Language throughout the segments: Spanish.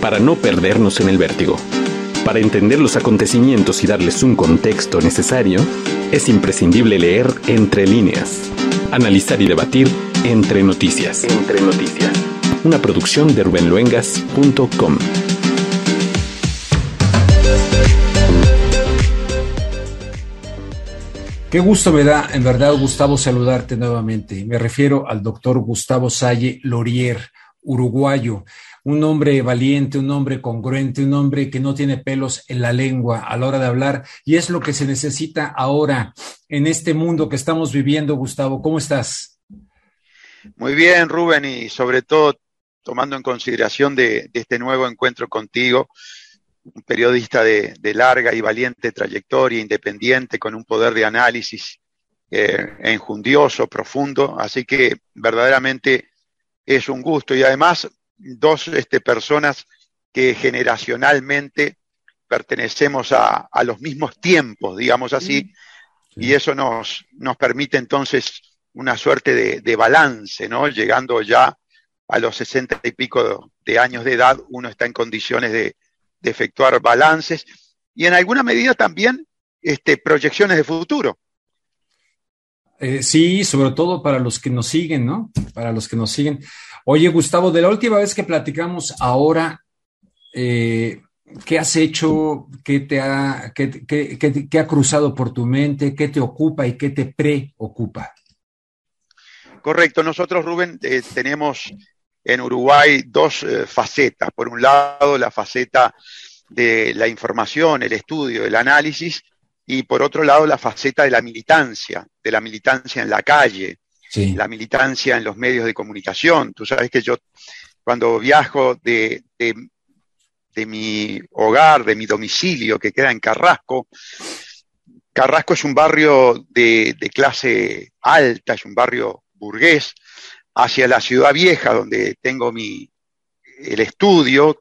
para no perdernos en el vértigo. Para entender los acontecimientos y darles un contexto necesario, es imprescindible leer entre líneas, analizar y debatir entre noticias. Entre noticias. Una producción de rubenluengas.com. Qué gusto me da, en verdad, Gustavo, saludarte nuevamente. Me refiero al doctor Gustavo Salle Lorier, uruguayo, un hombre valiente, un hombre congruente, un hombre que no tiene pelos en la lengua a la hora de hablar, y es lo que se necesita ahora en este mundo que estamos viviendo, Gustavo. ¿Cómo estás? Muy bien, Rubén, y sobre todo tomando en consideración de, este nuevo encuentro contigo, un periodista de, larga y valiente trayectoria, independiente, con un poder de análisis eh, enjundioso, profundo. Así que verdaderamente es un gusto. Y además, dos este, personas que generacionalmente pertenecemos a, los mismos tiempos, digamos así, y eso nos, nos permite entonces una suerte de, balance, ¿no? Llegando ya a los sesenta y pico de años de edad, uno está en condiciones de, de efectuar balances y en alguna medida también este, proyecciones de futuro. Eh, sí, sobre todo para los que nos siguen, ¿no? Para los que nos siguen. Oye, Gustavo, de la última vez que platicamos ahora, eh, ¿qué has hecho? ¿Qué te ha, cruzado por tu mente? ¿Qué te ocupa y qué te preocupa? Correcto. Nosotros, Rubén, eh, tenemos en Uruguay dos eh, facetas. Por un lado, la faceta de la información, el estudio, el análisis, y por otro lado, la faceta de la militancia, de la militancia en la calle, la militancia en los medios de comunicación. Tú sabes que yo, cuando viajo de, de, mi hogar, de mi domicilio, que queda en Carrasco, Carrasco es un barrio de, de clase alta, es un barrio burgués, hacia la ciudad vieja, donde tengo mi, el estudio,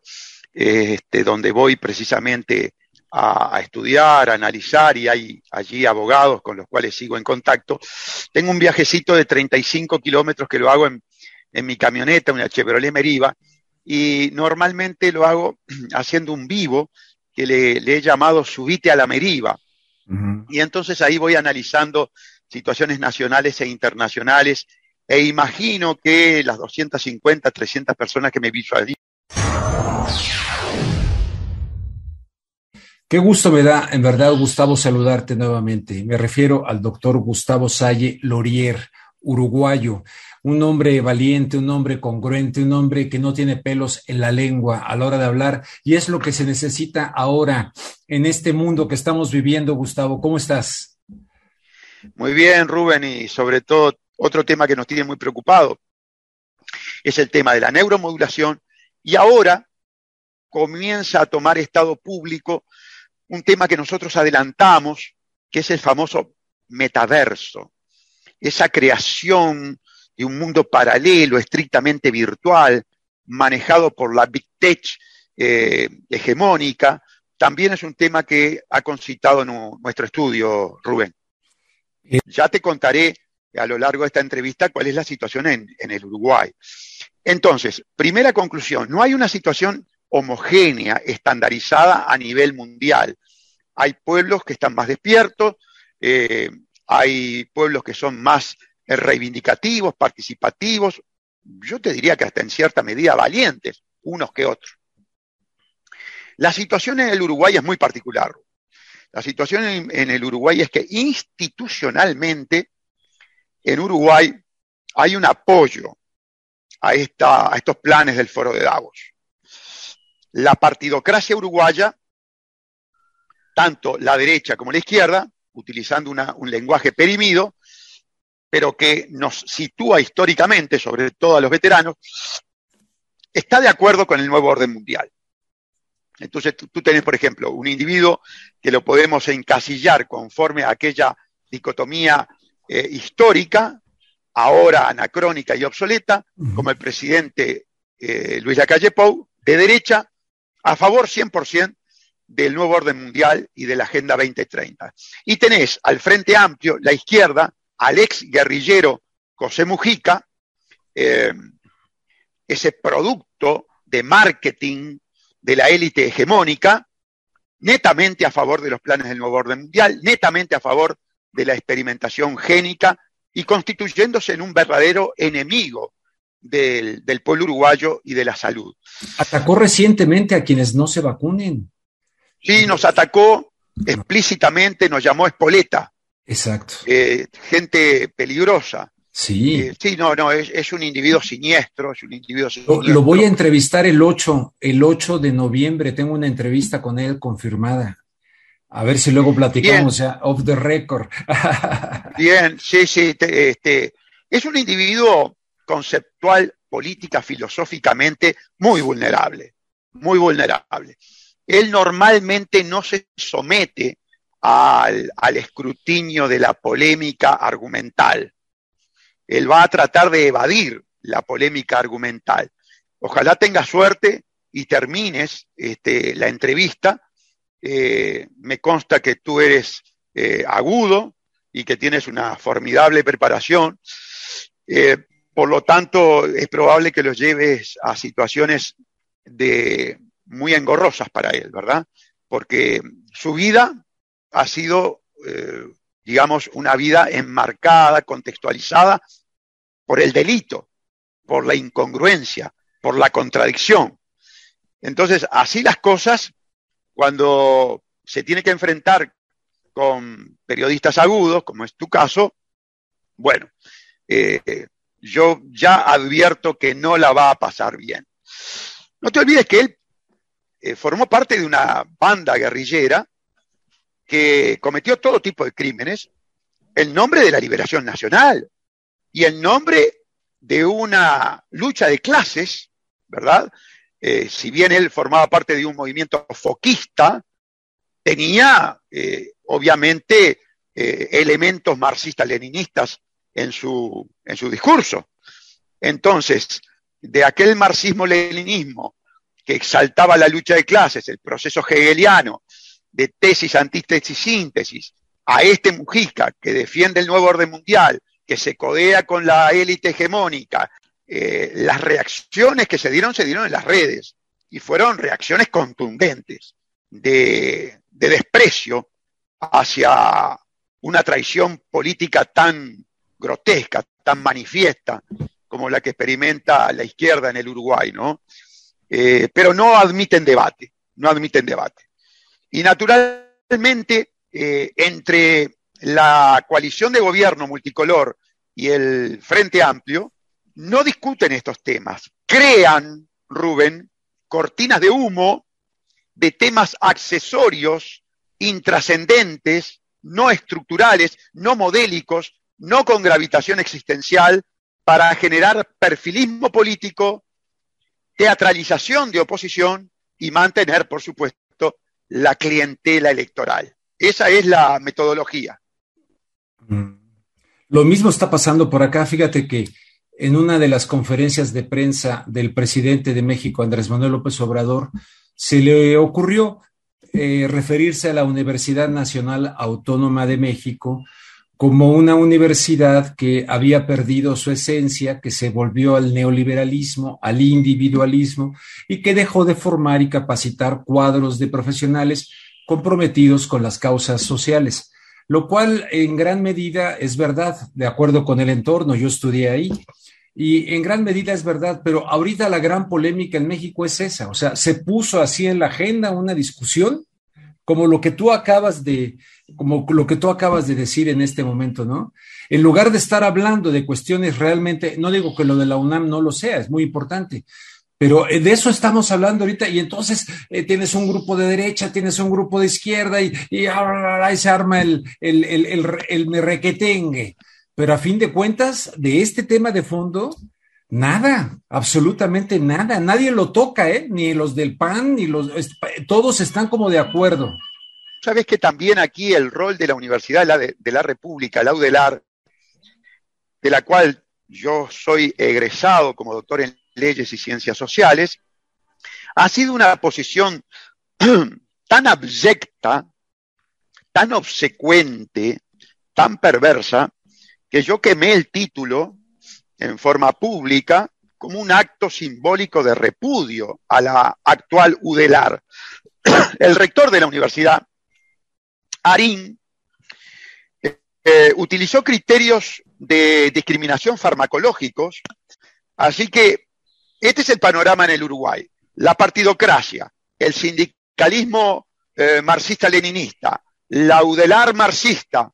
este, donde voy precisamente a, estudiar, a analizar, y hay allí abogados con los cuales sigo en contacto. Tengo un viajecito de 35 kilómetros que lo hago en, mi camioneta, una Chevrolet Meriva, y normalmente lo hago haciendo un vivo que le, he llamado Subite a la Meriva. Y entonces ahí voy analizando situaciones nacionales e internacionales e imagino que las 250, 300 personas que me visualizan. Qué gusto me da, en verdad, Gustavo, saludarte nuevamente. Me refiero al doctor Gustavo Salle Lorier, uruguayo, un hombre valiente, un hombre congruente, un hombre que no tiene pelos en la lengua a la hora de hablar, y es lo que se necesita ahora en este mundo que estamos viviendo, Gustavo. ¿Cómo estás? Muy bien, Rubén, y sobre todo otro tema que nos tiene muy preocupado es el tema de la neuromodulación y ahora comienza a tomar estado público un tema que nosotros adelantamos, que es el famoso metaverso, esa creación de un mundo paralelo, estrictamente virtual, manejado por la Big Tech eh, hegemónica, también es un tema que ha concitado nuestro estudio, Rubén. Eh, ya te contaré a lo largo de esta entrevista cuál es la situación en, el Uruguay. Entonces, primera conclusión, no hay una situación homogénea, estandarizada a nivel mundial. Hay pueblos que están más despiertos, eh, hay pueblos que son más reivindicativos, participativos, yo te diría que hasta en cierta medida valientes, unos que otros. La situación en el Uruguay es muy particular. La situación en el Uruguay es que institucionalmente en Uruguay hay un apoyo a, esta, a estos planes del foro de Davos. La partidocracia uruguaya, tanto la derecha como la izquierda, utilizando un lenguaje perimido, pero que nos sitúa históricamente, sobre todo a los veteranos, está de acuerdo con el nuevo orden mundial. Entonces tú, tú, tenés, por ejemplo, un individuo que lo podemos encasillar conforme a aquella dicotomía eh, histórica, ahora anacrónica y obsoleta, como el presidente eh, Luis Lacalle Pou, de derecha, a favor 100% del nuevo orden mundial y de la Agenda 2030. Y tenés al Frente Amplio, la izquierda, al ex guerrillero José Mujica, eh, ese producto de marketing de la élite hegemónica, netamente a favor de los planes del nuevo orden mundial, netamente a favor de la experimentación génica y constituyéndose en un verdadero enemigo del, pueblo uruguayo y de la salud. Atacó recientemente a quienes no se vacunen. Sí, nos atacó explícitamente, nos llamó espoleta. Exacto. Eh, gente peligrosa. Sí. Eh, sí, no, no, es, un individuo siniestro, es un individuo Lo, voy a entrevistar el 8, el 8 de noviembre, tengo una entrevista con él confirmada. A ver si luego platicamos ya, off the record. Bien, sí, sí, este, es un individuo conceptual, política, filosóficamente muy vulnerable, muy vulnerable. Él normalmente no se somete al, escrutinio de la polémica argumental él va a tratar de evadir la polémica argumental. Ojalá tengas suerte y termines este, la entrevista. Eh, me consta que tú eres eh, agudo y que tienes una formidable preparación. Eh, por lo tanto, es probable que los lleves a situaciones de, muy engorrosas para él, ¿verdad? Porque su vida ha sido digamos, una vida enmarcada, contextualizada por el delito, por la incongruencia, por la contradicción. Entonces, así las cosas, cuando se tiene que enfrentar con periodistas agudos, como es tu caso, bueno, eh, yo ya advierto que no la va a pasar bien. No te olvides que él eh, formó parte de una banda guerrillera que cometió todo tipo de crímenes en nombre de la liberación nacional y en nombre de una lucha de clases, ¿verdad? Eh, si bien él formaba parte de un movimiento foquista, tenía eh, obviamente elementos marxistas-leninistas en su, en su discurso. Entonces, de aquel marxismo-leninismo que exaltaba la lucha de clases, el proceso hegeliano, de tesis, antítesis, síntesis, a este Mujica que defiende el nuevo orden mundial, que se codea con la élite hegemónica, eh, las reacciones que se dieron se dieron en las redes y fueron reacciones contundentes de, de desprecio hacia una traición política tan grotesca, tan manifiesta como la que experimenta la izquierda en el Uruguay, ¿no? Eh, pero no admiten debate, no admiten debate. Y naturalmente, eh, entre la coalición de gobierno multicolor y el Frente Amplio, no discuten estos temas. Crean, Rubén, cortinas de humo de temas accesorios, intrascendentes, no estructurales, no modélicos, no con gravitación existencial, para generar perfilismo político, teatralización de oposición y mantener, por supuesto, la clientela electoral. Esa es la metodología. Mm. Lo mismo está pasando por acá. Fíjate que en una de las conferencias de prensa del presidente de México, Andrés Manuel López Obrador, se le ocurrió eh, referirse a la Universidad Nacional Autónoma de México como una universidad que había perdido su esencia, que se volvió al neoliberalismo, al individualismo y que dejó de formar y capacitar cuadros de profesionales comprometidos con las causas sociales, lo cual en gran medida es verdad, de acuerdo con el entorno, yo estudié ahí. Y en gran medida es verdad, pero ahorita la gran polémica en México es esa, o sea, se puso así en la agenda una discusión como lo que tú acabas de, como lo que tú acabas de decir en este momento, ¿no? En lugar de estar hablando de cuestiones realmente, no digo que lo de la UNAM no lo sea, es muy importante, pero eh, de eso estamos hablando ahorita y entonces eh, tienes un grupo de derecha, tienes un grupo de izquierda y, y ahí se arma el, el, el, el, el merequetengue. Pero a fin de cuentas, de este tema de fondo, Nada, absolutamente nada. Nadie lo toca, ¿eh? Ni los del PAN, ni los... Todos están como de acuerdo. Sabes que también aquí el rol de la Universidad de la República, la UDELAR, de la cual yo soy egresado como doctor en leyes y ciencias sociales, ha sido una posición tan abyecta, tan obsecuente, tan perversa, que yo quemé el título en forma pública como un acto simbólico de repudio a la actual UDELAR. El rector de la universidad, Arín, eh, utilizó criterios de discriminación farmacológicos, así que este es el panorama en el Uruguay. La partidocracia, el sindicalismo eh, marxista-leninista, la UDELAR marxista,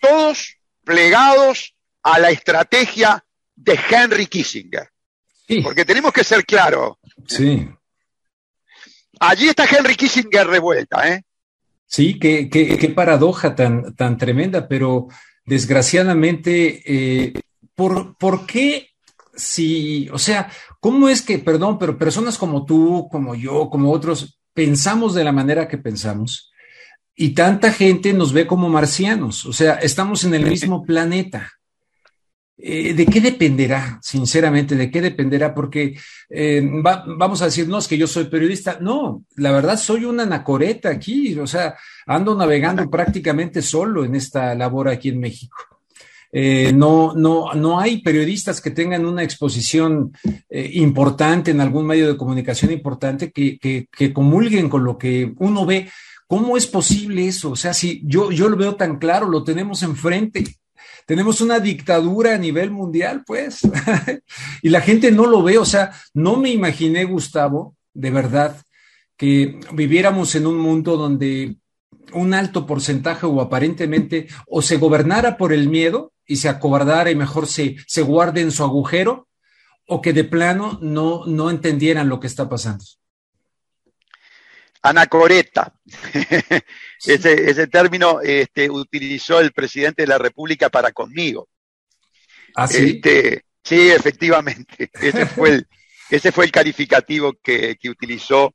todos plegados a la estrategia de Henry Kissinger. Porque tenemos que ser claros. Sí. Allí está Henry Kissinger de vuelta, ¿eh? Sí, qué, qué, paradoja tan, tan tremenda, pero desgraciadamente, eh, ¿por, ¿por qué si, o sea, cómo es que, perdón, pero personas como tú, como yo, como otros, pensamos de la manera que pensamos y tanta gente nos ve como marcianos? O sea, estamos en el mismo planeta. Eh, ¿De qué dependerá, sinceramente, de qué dependerá? Porque eh, vamos a decir, no, es que yo soy periodista. No, la verdad soy una anacoreta aquí, o sea, ando navegando prácticamente solo en esta labor aquí en México. Eh, no, no, no hay periodistas que tengan una exposición importante en algún medio de comunicación importante que, que, que, comulguen con lo que uno ve. ¿Cómo es posible eso? O sea, si yo, yo lo veo tan claro, lo tenemos enfrente tenemos una dictadura a nivel mundial, pues, y la gente no lo ve, o sea, no me imaginé, Gustavo, de verdad, que viviéramos en un mundo donde un alto porcentaje o aparentemente o se gobernara por el miedo y se acobardara y mejor se, se guarde en su agujero, o que de plano no, no entendieran lo que está pasando. Anacoreta. ese, ese, término este, utilizó el presidente de la República para conmigo. ¿Ah, sí? Este, sí, efectivamente. Ese fue el, ese fue el calificativo que, que utilizó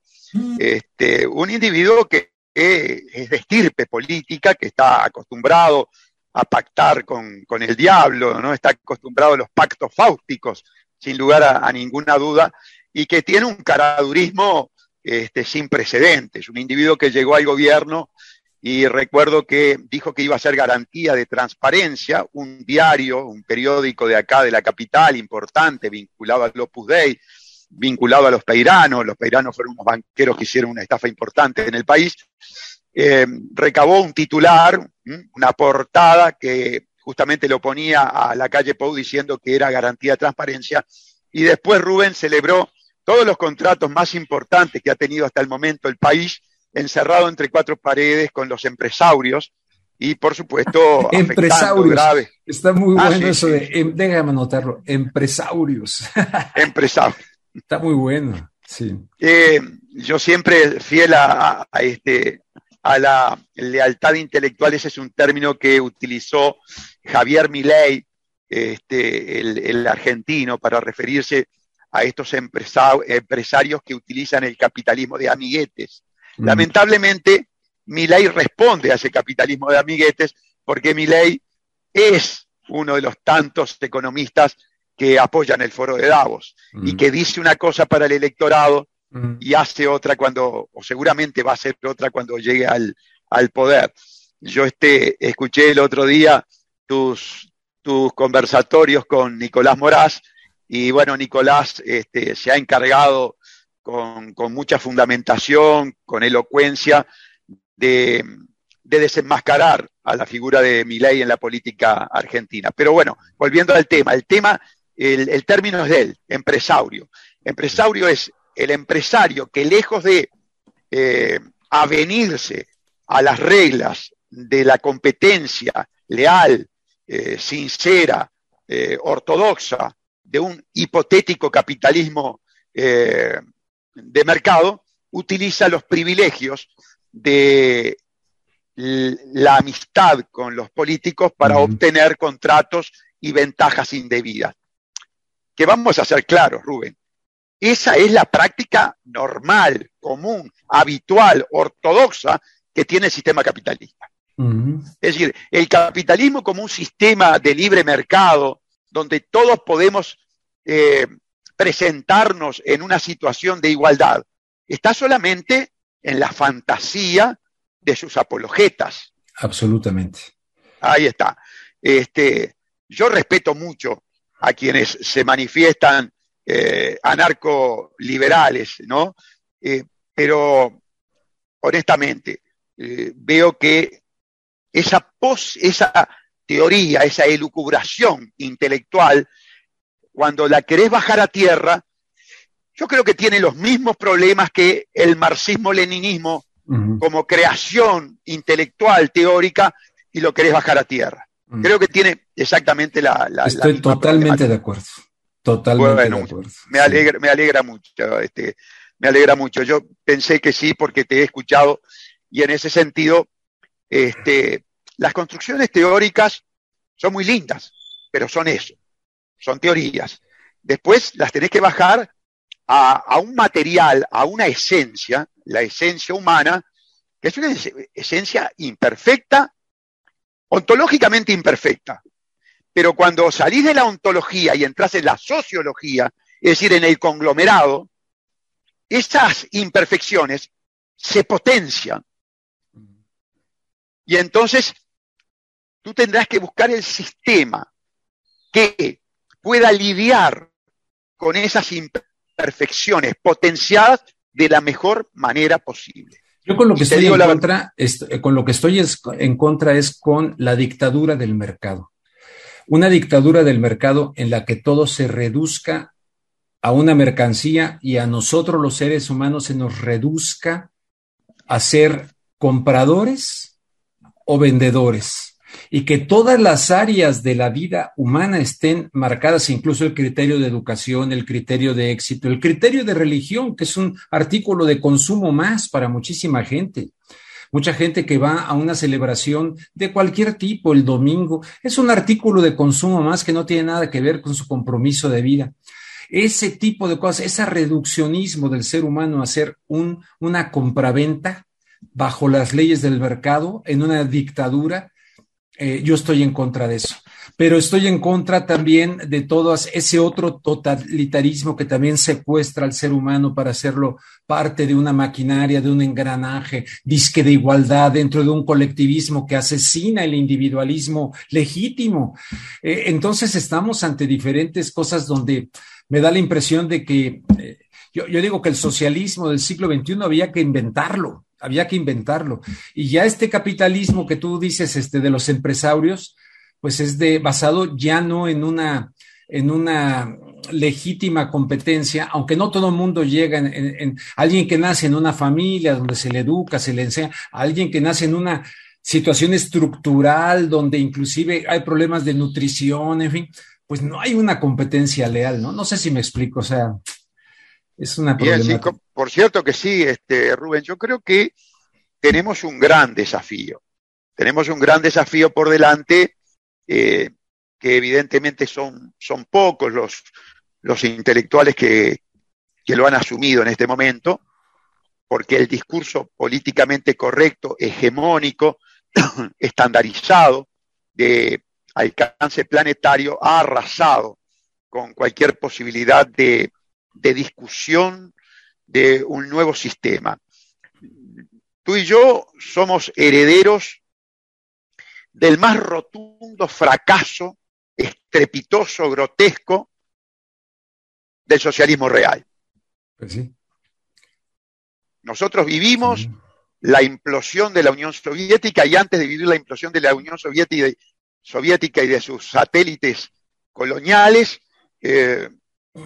este, un individuo que es de estirpe política, que está acostumbrado a pactar con, con, el diablo, ¿no? Está acostumbrado a los pactos fáusticos, sin lugar a, a ninguna duda, y que tiene un caradurismo este, sin precedentes, un individuo que llegó al gobierno y recuerdo que dijo que iba a ser garantía de transparencia, un diario, un periódico de acá de la capital importante, vinculado al Opus Dei, vinculado a los peiranos, los peiranos fueron unos banqueros que hicieron una estafa importante en el país, eh, recabó un titular, una portada que justamente lo ponía a la calle Pou diciendo que era garantía de transparencia, y después Rubén celebró todos los contratos más importantes que ha tenido hasta el momento el país, encerrado entre cuatro paredes con los empresarios y, por supuesto, empresarios. Grave. Está muy ah, bueno eso de, em, déjame anotarlo, empresarios. Empresarios. Está muy bueno, sí. Eh, yo siempre fiel a, este, a la lealtad intelectual, ese es un término que utilizó Javier Milei, este, el argentino, para referirse a estos empresarios que utilizan el capitalismo de amiguetes. Mm. Lamentablemente, Milei responde a ese capitalismo de amiguetes porque Milei es uno de los tantos economistas que apoyan el foro de Davos y mm. que dice una cosa para el electorado mm. y hace otra cuando, o seguramente va a hacer otra cuando llegue al, poder. Yo este, escuché el otro día tus, tus conversatorios con Nicolás Moraz y bueno, Nicolás este, se ha encargado con, mucha fundamentación, con elocuencia, de, desenmascarar a la figura de Milei en la política argentina. Pero bueno, volviendo al tema, el tema, el, término es de él, empresario. Empresario es el empresario que lejos de eh, avenirse a las reglas de la competencia leal, eh, sincera, eh, ortodoxa, de un hipotético capitalismo eh, de mercado, utiliza los privilegios de la amistad con los políticos para obtener contratos y ventajas indebidas. Que vamos a ser claros, Rubén. Esa es la práctica normal, común, habitual, ortodoxa que tiene el sistema capitalista. Es decir, el capitalismo como un sistema de libre mercado, donde todos podemos eh, presentarnos en una situación de igualdad, está solamente en la fantasía de sus apologetas. Absolutamente. Ahí está. Este, yo respeto mucho a quienes se manifiestan eh, anarco-liberales, ¿no? Eh, pero honestamente, eh, veo que esa, pos, esa teoría, esa elucubración intelectual, cuando la querés bajar a tierra, yo creo que tiene los mismos problemas que el marxismo-leninismo como creación intelectual, teórica, y lo querés bajar a tierra. Creo que tiene exactamente la... Estoy totalmente de acuerdo. Totalmente de acuerdo. Me alegra, me alegra mucho. Este, me alegra mucho. Yo pensé que sí porque te he escuchado y en ese sentido, este, las construcciones teóricas son muy lindas, pero son eso, son teorías. Después las tenés que bajar a, un material, a una esencia, la esencia humana, que es una esencia imperfecta, ontológicamente imperfecta. Pero cuando salís de la ontología y entras en la sociología, es decir, en el conglomerado, esas imperfecciones se potencian. Y entonces tú tendrás que buscar el sistema que pueda lidiar con esas imperfecciones potenciadas de la mejor manera posible. Yo con lo que estoy en contra, con lo que estoy en contra es con la dictadura del mercado. Una dictadura del mercado en la que todo se reduzca a una mercancía y a nosotros los seres humanos se nos reduzca a ser compradores o vendedores y que todas las áreas de la vida humana estén marcadas, incluso el criterio de educación, el criterio de éxito, el criterio de religión, que es un artículo de consumo más para muchísima gente. Mucha gente que va a una celebración de cualquier tipo el domingo, es un artículo de consumo más que no tiene nada que ver con su compromiso de vida. Ese tipo de cosas, ese reduccionismo del ser humano a ser un, una compraventa bajo las leyes del mercado, en una dictadura, eh, yo estoy en contra de eso. Pero estoy en contra también de todo ese otro totalitarismo que también secuestra al ser humano para hacerlo parte de una maquinaria, de un engranaje, disque de igualdad dentro de un colectivismo que asesina el individualismo legítimo. Eh, entonces estamos ante diferentes cosas donde me da la impresión de que, eh, yo, digo que el socialismo del siglo XXI había que inventarlo, había que inventarlo. Y ya este capitalismo que tú dices, este, de los empresarios, pues es de, basado ya no en una, en una legítima competencia, aunque no todo el mundo llega en, en, alguien que nace en una familia donde se le educa, se le enseña, alguien que nace en una situación estructural donde inclusive hay problemas de nutrición, en fin, pues no hay una competencia leal, ¿no? No sé si me explico, o sea, es una problemática. por cierto que sí, este, Rubén, yo creo que tenemos un gran desafío. Tenemos un gran desafío por delante, eh, que evidentemente son, son pocos los, los intelectuales que, que lo han asumido en este momento, porque el discurso políticamente correcto, hegemónico, estandarizado de alcance planetario ha arrasado con cualquier posibilidad de, discusión de un nuevo sistema. Tú y yo somos herederos del más rotundo fracaso, estrepitoso, grotesco del socialismo real. Pues Nosotros vivimos la implosión de la Unión Soviética y antes de vivir la implosión de la Unión Soviética soviética y de sus satélites coloniales, eh,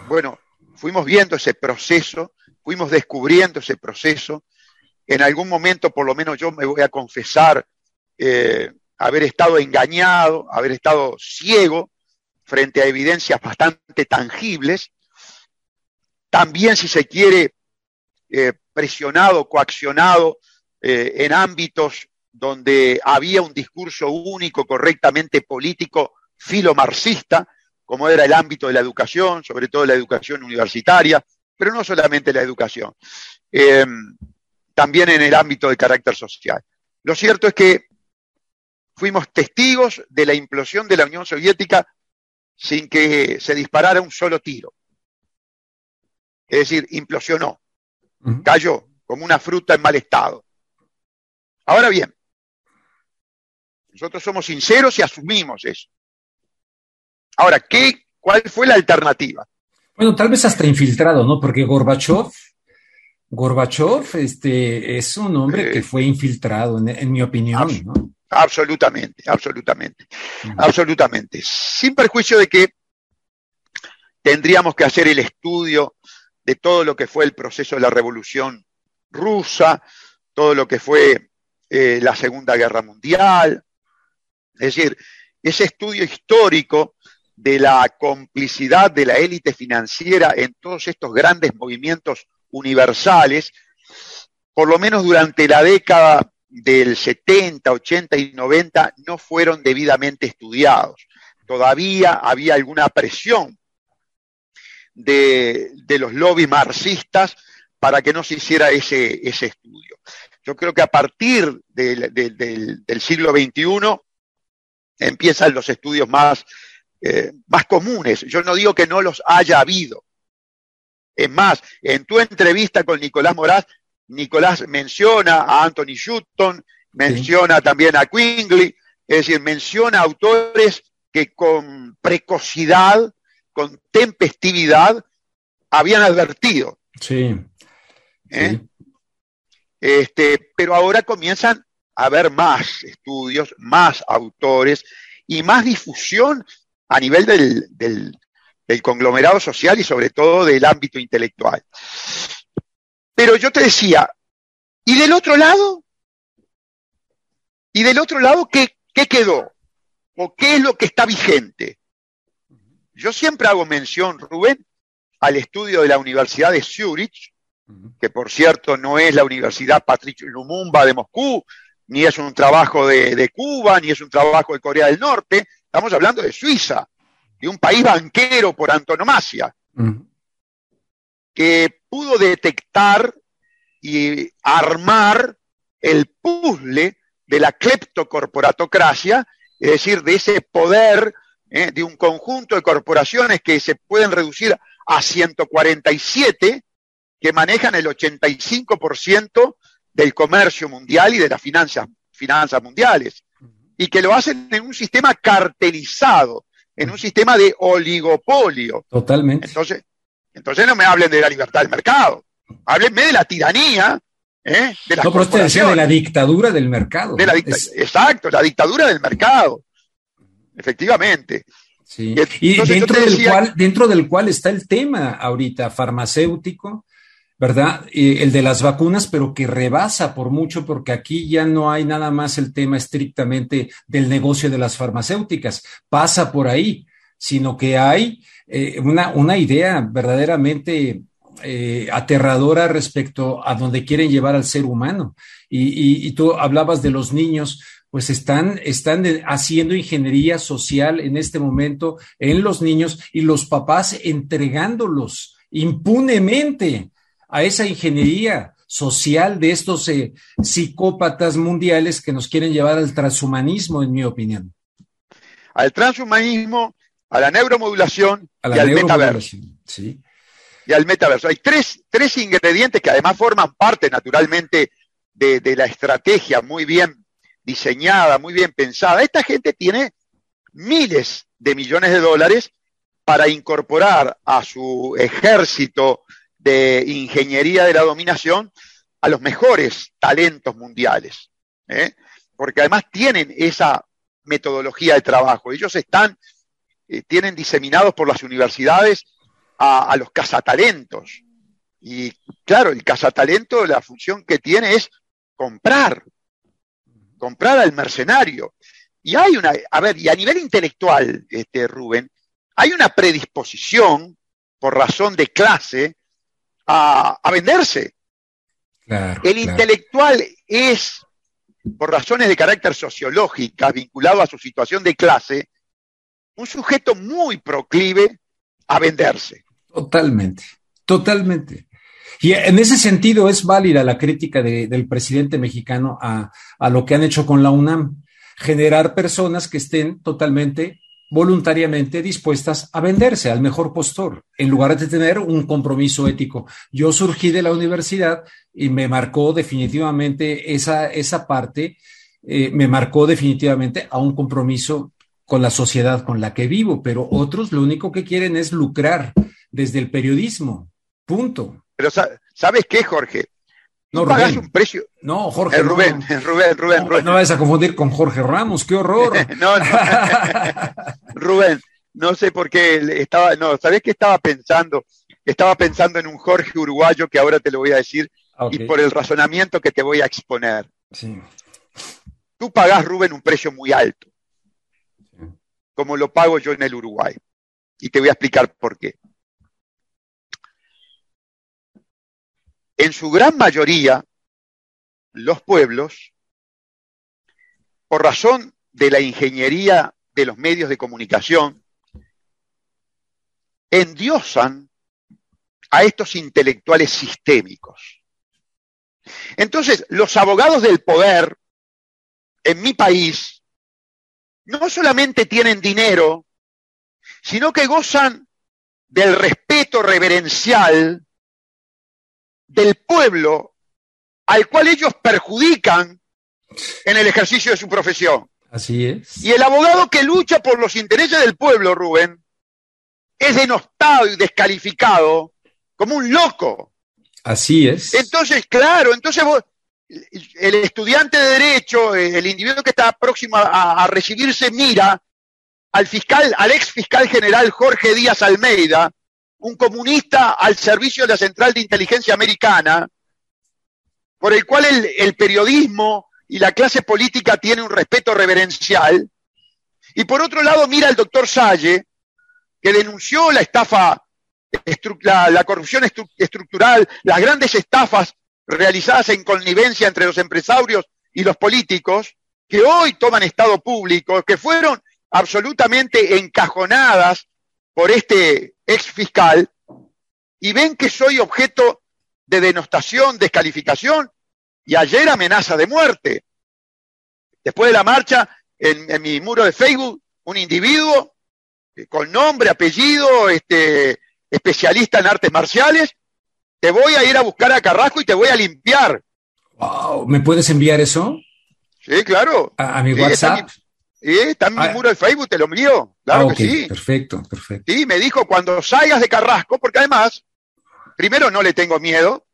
bueno, fuimos viendo ese proceso, fuimos descubriendo ese proceso. En algún momento, por lo menos yo me voy a confesar, eh, haber estado engañado, haber estado ciego frente a evidencias bastante tangibles. También, si se quiere, eh, presionado, coaccionado en ámbitos donde había un discurso único, correctamente político, filomarxista, como era el ámbito de la educación, sobre todo la educación universitaria, pero no solamente la educación, eh, también en el ámbito de carácter social. Lo cierto es que fuimos testigos de la implosión de la Unión Soviética sin que se disparara un solo tiro. Es decir, implosionó, cayó como una fruta en mal estado. Ahora bien, nosotros somos sinceros y asumimos eso. Ahora, ¿qué, ¿cuál fue la alternativa? Bueno, tal vez hasta infiltrado, ¿no? Porque Gorbachev, Gorbachev este, es un hombre que fue infiltrado, en, mi opinión, ¿no? Absolutamente, absolutamente, absolutamente. Sin perjuicio de que tendríamos que hacer el estudio de todo lo que fue el proceso de la revolución rusa, todo lo que fue eh, la Segunda Guerra Mundial. Es decir, ese estudio histórico de la complicidad de la élite financiera en todos estos grandes movimientos universales, por lo menos durante la década del 70, 80 y 90, no fueron debidamente estudiados. Todavía había alguna presión de, los lobbies marxistas para que no se hiciera ese, ese estudio. Yo creo que a partir del, del, siglo XXI empiezan los estudios más, eh, más comunes. Yo no digo que no los haya habido. Es más, en tu entrevista con Nicolás Moraz, Nicolás menciona a Anthony Sutton, menciona también a Quingley, es decir, menciona autores que con precocidad con tempestividad habían advertido. Sí. ¿Eh? Este, pero ahora comienzan a haber más estudios, más autores y más difusión a nivel del, del conglomerado social y sobre todo del ámbito intelectual. Pero yo te decía, ¿y del otro lado? ¿Y del otro lado qué, qué quedó? ¿O qué es lo que está vigente? Yo siempre hago mención, Rubén, al estudio de la Universidad de Zurich, que por cierto no es la Universidad Patricio Lumumba de Moscú, ni es un trabajo de, Cuba, ni es un trabajo de Corea del Norte, estamos hablando de Suiza, de un país banquero por antonomasia, que pudo detectar y armar el puzzle de la cleptocorporatocracia, es decir, de ese poder ¿eh? de un conjunto de corporaciones que se pueden reducir a 147, que manejan el 85% del comercio mundial y de las finanzas, finanzas mundiales, y que lo hacen en un sistema cartelizado, en un sistema de oligopolio. Totalmente. Entonces, entonces no me hablen de la libertad del mercado, háblenme de la tiranía. ¿eh? De no, pero usted decía de la dictadura del mercado. Exacto, la dictadura del mercado efectivamente. Sí. Y, dentro, del cual, dentro del cual está el tema ahorita farmacéutico, ¿verdad? el de las vacunas, pero que rebasa por mucho, porque aquí ya no hay nada más el tema estrictamente del negocio de las farmacéuticas, pasa por ahí, sino que hay eh, una, una, idea verdaderamente eh, aterradora respecto a donde quieren llevar al ser humano. y, tú hablabas de los niños, pues están, están haciendo ingeniería social en este momento en los niños y los papás entregándolos impunemente a esa ingeniería social de estos eh, psicópatas mundiales que nos quieren llevar al transhumanismo, en mi opinión. Al transhumanismo, a la neuromodulación y al metaverso. Sí. Y al metaverso. Hay tres, tres ingredientes que además forman parte naturalmente de, de la estrategia muy bien diseñada, muy bien pensada. Esta gente tiene miles de millones de dólares para incorporar a su ejército de ingeniería de la dominación a los mejores talentos mundiales. ¿eh? Porque además tienen esa metodología de trabajo. Ellos están, eh, tienen diseminados por las universidades a, los cazatalentos. Y claro, el cazatalento, la función que tiene es comprar, comprar al mercenario. Y hay una, a ver, y a nivel intelectual, este, Rubén, hay una predisposición, por razón de clase, a, venderse. el intelectual es, por razones de carácter sociológica, vinculado a su situación de clase, un sujeto muy proclive a venderse. Totalmente, totalmente. Y en ese sentido es válida la crítica del presidente mexicano a, lo que han hecho con la UNAM, generar personas que estén totalmente voluntariamente dispuestas a venderse al mejor postor, en lugar de tener un compromiso ético. Yo surgí de la universidad y me marcó definitivamente esa, esa parte, eh, me marcó definitivamente a un compromiso con la sociedad con la que vivo, pero otros lo único que quieren es lucrar desde el periodismo. Punto. Pero ¿sabes qué, Jorge? No, Rubén. un precio. No, Jorge. Eh, Rubén, Rubén, Rubén, no, No vayas a confundir con Jorge Ramos, qué horror. no, no. Rubén, no sé por qué estaba, no, ¿sabés qué estaba pensando? Estaba pensando en un Jorge uruguayo que ahora te lo voy a decir y por el razonamiento que te voy a exponer. Sí. Tú pagás, Rubén, un precio muy alto, como lo pago yo en el Uruguay. Y te voy a explicar por qué. En su gran mayoría, los pueblos, por razón de la ingeniería de los medios de comunicación, endiosan a estos intelectuales sistémicos. Entonces, los abogados del poder en mi país no solamente tienen dinero, sino que gozan del respeto reverencial del pueblo al cual ellos perjudican en el ejercicio de su profesión. Así es. Y el abogado que lucha por los intereses del pueblo, Rubén, es denostado y descalificado como un loco. Así es. Entonces, claro, entonces vos, el estudiante de derecho, el individuo que está próximo a, a recibirse, mira al fiscal, al ex fiscal general Jorge Díaz Almeida, un comunista al servicio de la Central de Inteligencia Americana, por el cual el, periodismo y la clase política tiene un respeto reverencial, y por otro lado mira al doctor Salle, que denunció la estafa, la, corrupción estructural, las grandes estafas realizadas en connivencia entre los empresarios y los políticos, que hoy toman estado público, que fueron absolutamente encajonadas por este ex fiscal y ven que soy objeto de denostación, descalificación y ayer amenaza de muerte. Después de la marcha, en, mi muro de Facebook, un individuo eh, con nombre, apellido, este, especialista en artes marciales, te voy a ir a buscar a Carrasco y te voy a limpiar. ¿Me puedes enviar eso? Sí, claro. A, mi WhatsApp. Está en mi ah. muro de Facebook, te lo envío. Claro ah, que sí. Perfecto, perfecto. Sí, me dijo cuando salgas de Carrasco, porque además, primero no le tengo miedo,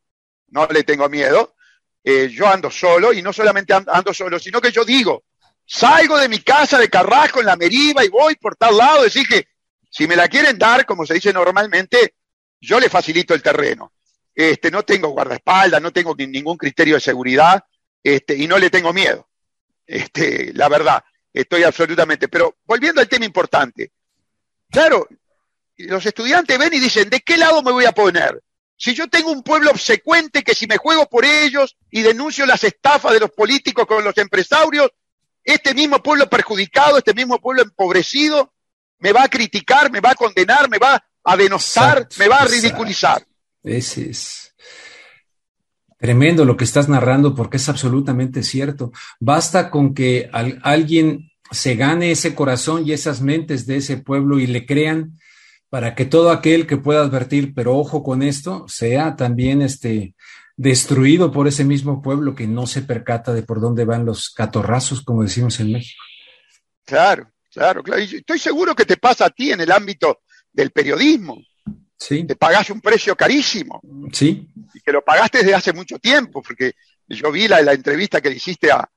no le tengo miedo. Eh, yo ando solo y no solamente ando solo, sino que yo digo, salgo de mi casa de Carrasco en la Meriva y voy por tal lado, decir que si me la quieren dar, como se dice normalmente, yo le facilito el terreno. Este, no tengo guardaespaldas, no tengo ningún criterio de seguridad, este, y no le tengo miedo. Este, la verdad. Estoy absolutamente. Pero volviendo al tema importante. Claro, los estudiantes ven y dicen, ¿de qué lado me voy a poner? Si yo tengo un pueblo obsecuente que si me juego por ellos y denuncio las estafas de los políticos con los empresarios, este mismo pueblo perjudicado, este mismo pueblo empobrecido, me va a criticar, me va a condenar, me va a denostar, me va a ridiculizar. Ese es. Tremendo lo que estás narrando porque es absolutamente cierto. Basta con que alguien se gane ese corazón y esas mentes de ese pueblo y le crean para que todo aquel que pueda advertir, pero ojo con esto, sea también este destruido por ese mismo pueblo que no se percata de por dónde van los catorrazos, como decimos en México. Claro, claro, claro. Y estoy seguro que te pasa a ti en el ámbito del periodismo. Sí. Te pagaste un precio carísimo. Sí. Y que lo pagaste desde hace mucho tiempo, porque yo vi la, la entrevista que le hiciste a,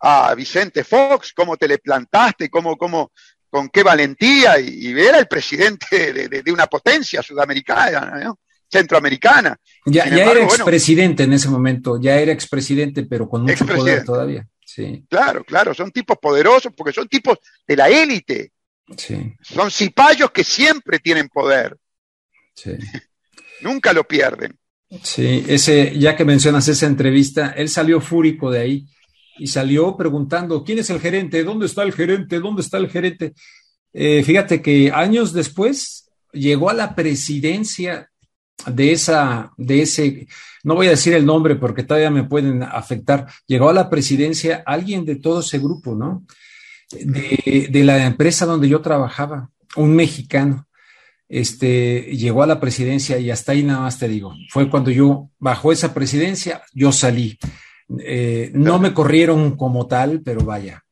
a Vicente Fox, cómo te le plantaste, cómo, cómo, con qué valentía, y, y era el presidente de, una potencia sudamericana, centroamericana. Ya, ya era expresidente en ese momento, ya era expresidente, pero con mucho poder todavía. Sí. Claro, claro, son tipos poderosos porque son tipos de la élite. Sí. Son cipayos que siempre tienen poder. Sí. Nunca lo pierden. Sí, ese, ya que mencionas esa entrevista, él salió fúrico de ahí y salió preguntando, ¿quién es el gerente? ¿Dónde está el gerente? ¿Dónde está el gerente? Eh, fíjate que años después llegó a la presidencia de esa, de ese, no voy a decir el nombre porque todavía me pueden afectar, llegó a la presidencia alguien de todo ese grupo, ¿no? De, de la empresa donde yo trabajaba, un mexicano este, llegó a la presidencia y hasta ahí nada más te digo, fue cuando yo, bajo esa presidencia, yo salí. Eh, no me corrieron como tal, pero vaya.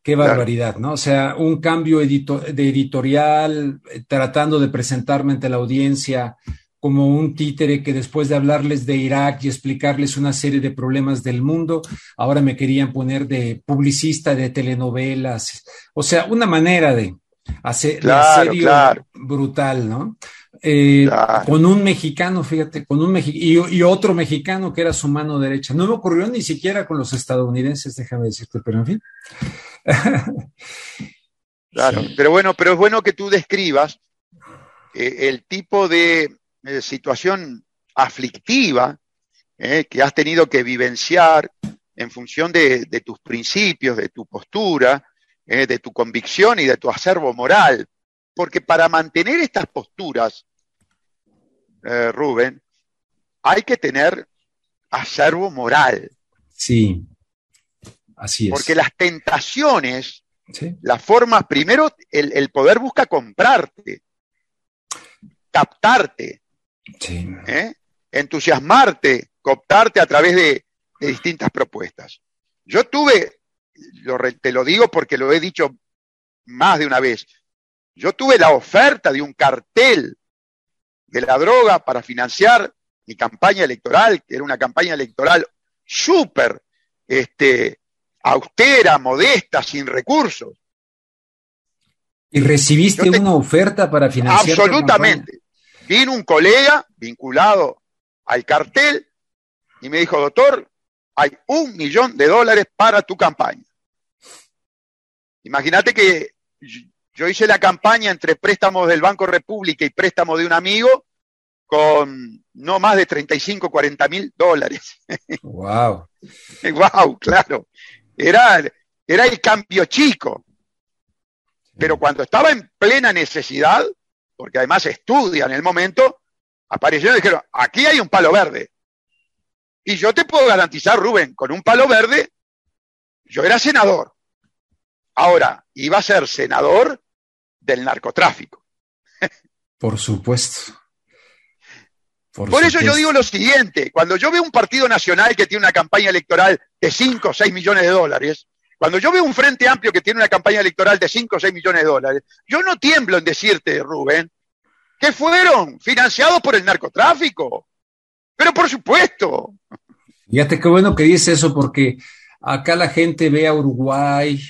Qué barbaridad, ¿no? O sea, un cambio de editorial, eh, tratando de presentarme ante la audiencia como un títere que después de hablarles de Irak y explicarles una serie de problemas del mundo, ahora me querían poner de publicista de telenovelas. O sea, una manera de hacer claro, brutal, ¿no? Eh, con un mexicano, fíjate, con un mexicano y, otro mexicano que era su mano derecha. No me ocurrió ni siquiera con los estadounidenses, déjame decirte, pero en fin. claro, pero bueno, pero es bueno que tú describas eh, el tipo de eh, situación aflictiva que has tenido que vivenciar en función de, de tus principios, de tu postura, de tu convicción y de tu acervo moral. Porque para mantener estas posturas, eh, Rubén, hay que tener acervo moral. Sí, así es. Porque las tentaciones, las formas, primero el, poder busca comprarte, captarte, ¿eh? entusiasmarte, cooptarte a través de, distintas propuestas. Yo tuve, te lo digo porque lo he dicho más de una vez, yo tuve la oferta de un cartel de la droga para financiar mi campaña electoral, que era una campaña electoral súper este, austera, modesta, sin recursos. ¿Y recibiste una oferta para financiar? Absolutamente. Vino un colega vinculado al cartel y me dijo, doctor, hay un millón de dólares para tu campaña. Imagínate que yo hice la campaña entre préstamos del Banco República y préstamos de un amigo con no más de 35, 40 mil dólares. ¡Wow! ¡Wow! Claro. Era, era el cambio chico. Pero cuando estaba en plena necesidad, porque además estudia en el momento, aparecieron y dijeron, aquí hay un palo verde. Y yo te puedo garantizar, Rubén, con un palo verde, yo era senador. Ahora, iba a ser senador del narcotráfico. Por supuesto. Por, eso yo digo lo siguiente, cuando yo veo un partido nacional que tiene una campaña electoral de 5 o 6 millones de dólares, cuando yo veo un frente amplio que tiene una campaña electoral de 5 o 6 millones de dólares, yo no tiemblo en decirte, Rubén, que fueron financiados por el narcotráfico. Pero por supuesto. Fíjate qué bueno que dice eso porque acá la gente ve a Uruguay,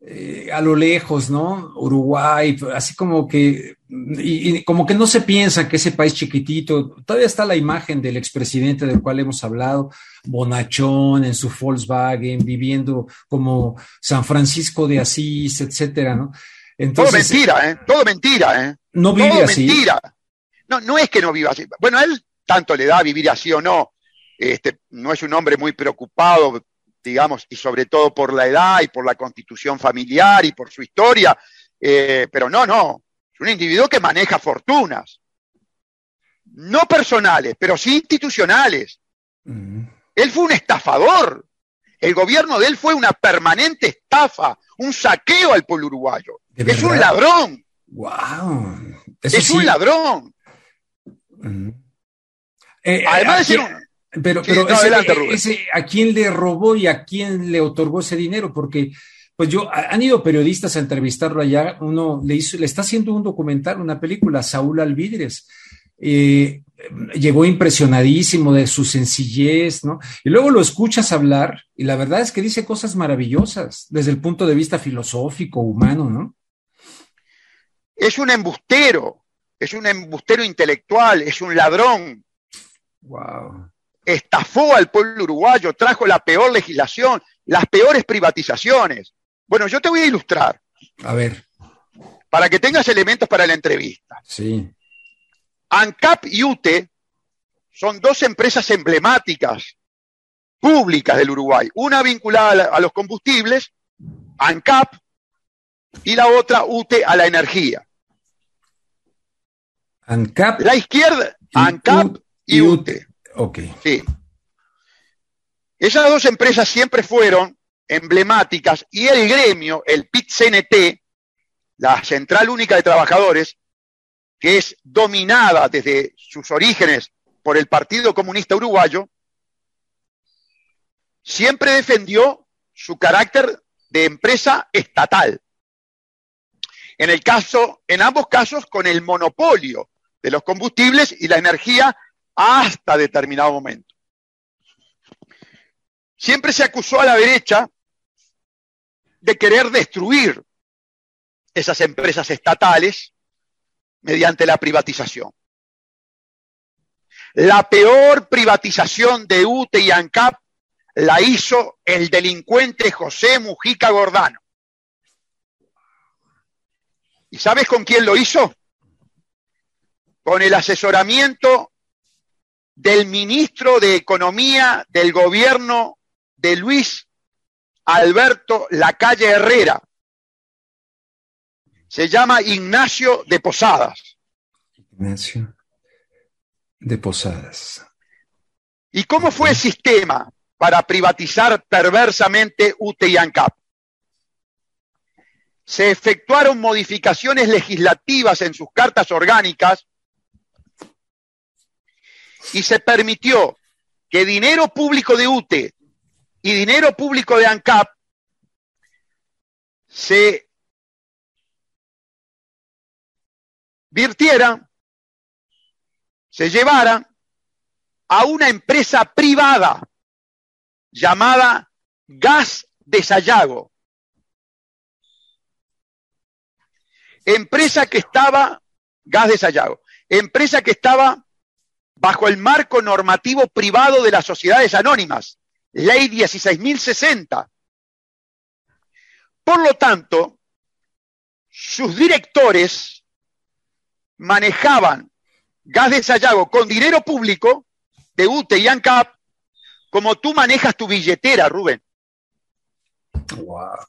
eh, a lo lejos, ¿no? Uruguay, así como que, y, como que no se piensa que ese país chiquitito, todavía está la imagen del expresidente del cual hemos hablado, bonachón en su Volkswagen, viviendo como San Francisco de Asís, etcétera, ¿no? Entonces, todo mentira, ¿eh? Todo mentira, ¿eh? No vive todo así. mentira. No, no es que no viva así. Bueno, él tanto le da vivir así o no. Este, no es un hombre muy preocupado digamos, y sobre todo por la edad y por la constitución familiar y por su historia, eh, pero no, no, es un individuo que maneja fortunas, no personales, pero sí institucionales. Mm. Él fue un estafador, el gobierno de él fue una permanente estafa, un saqueo al pueblo uruguayo. Es un ladrón. Wow. es un ladrón. Mm. Eh, Además de ser pero, pero ese, ¿a quién le robó y a quién le otorgó ese dinero? Porque, pues yo, han ido periodistas a entrevistarlo allá, uno le hizo, le está haciendo un documental, una película, Saúl Alvidres. Eh, llegó impresionadísimo de su sencillez, ¿no? Y luego lo escuchas hablar y la verdad es que dice cosas maravillosas desde el punto de vista filosófico, humano, ¿no? Es un embustero, es un embustero intelectual, es un ladrón. Wow estafó al pueblo uruguayo, trajo la peor legislación, las peores privatizaciones. Bueno, yo te voy a ilustrar. A ver. Para que tengas elementos para la entrevista. Sí. ANCAP y UTE son dos empresas emblemáticas públicas del Uruguay. Una vinculada a los combustibles, ANCAP, y la otra UTE a la energía. ANCAP. La izquierda, ANCAP y UTE. Ok. Sí. Esas dos empresas siempre fueron emblemáticas y el gremio, el PIT-CNT, la Central Única de Trabajadores, que es dominada desde sus orígenes por el Partido Comunista Uruguayo, siempre defendió su carácter de empresa estatal. En el caso, en ambos casos, con el monopolio de los combustibles y la energía hasta determinado momento. Siempre se acusó a la derecha de querer destruir esas empresas estatales mediante la privatización. La peor privatización de UTE y ANCAP la hizo el delincuente José Mujica Gordano. ¿Y sabes con quién lo hizo? Con el asesoramiento del ministro de Economía del gobierno de Luis Alberto Lacalle Herrera. Se llama Ignacio de Posadas. Ignacio de Posadas. ¿Y cómo fue el sistema para privatizar perversamente UTE y ANCAP? se efectuaron modificaciones legislativas en sus cartas orgánicas y se permitió que dinero público de UTE y dinero público de ANCAP se virtiera, se llevara a una empresa privada llamada Gas de Sayago. Empresa que estaba, Gas de Sayago, empresa que estaba bajo el marco normativo privado de las sociedades anónimas, ley 16.060. Por lo tanto, sus directores manejaban gas de Sayago con dinero público de UTE y ANCAP, como tú manejas tu billetera, Rubén. Wow.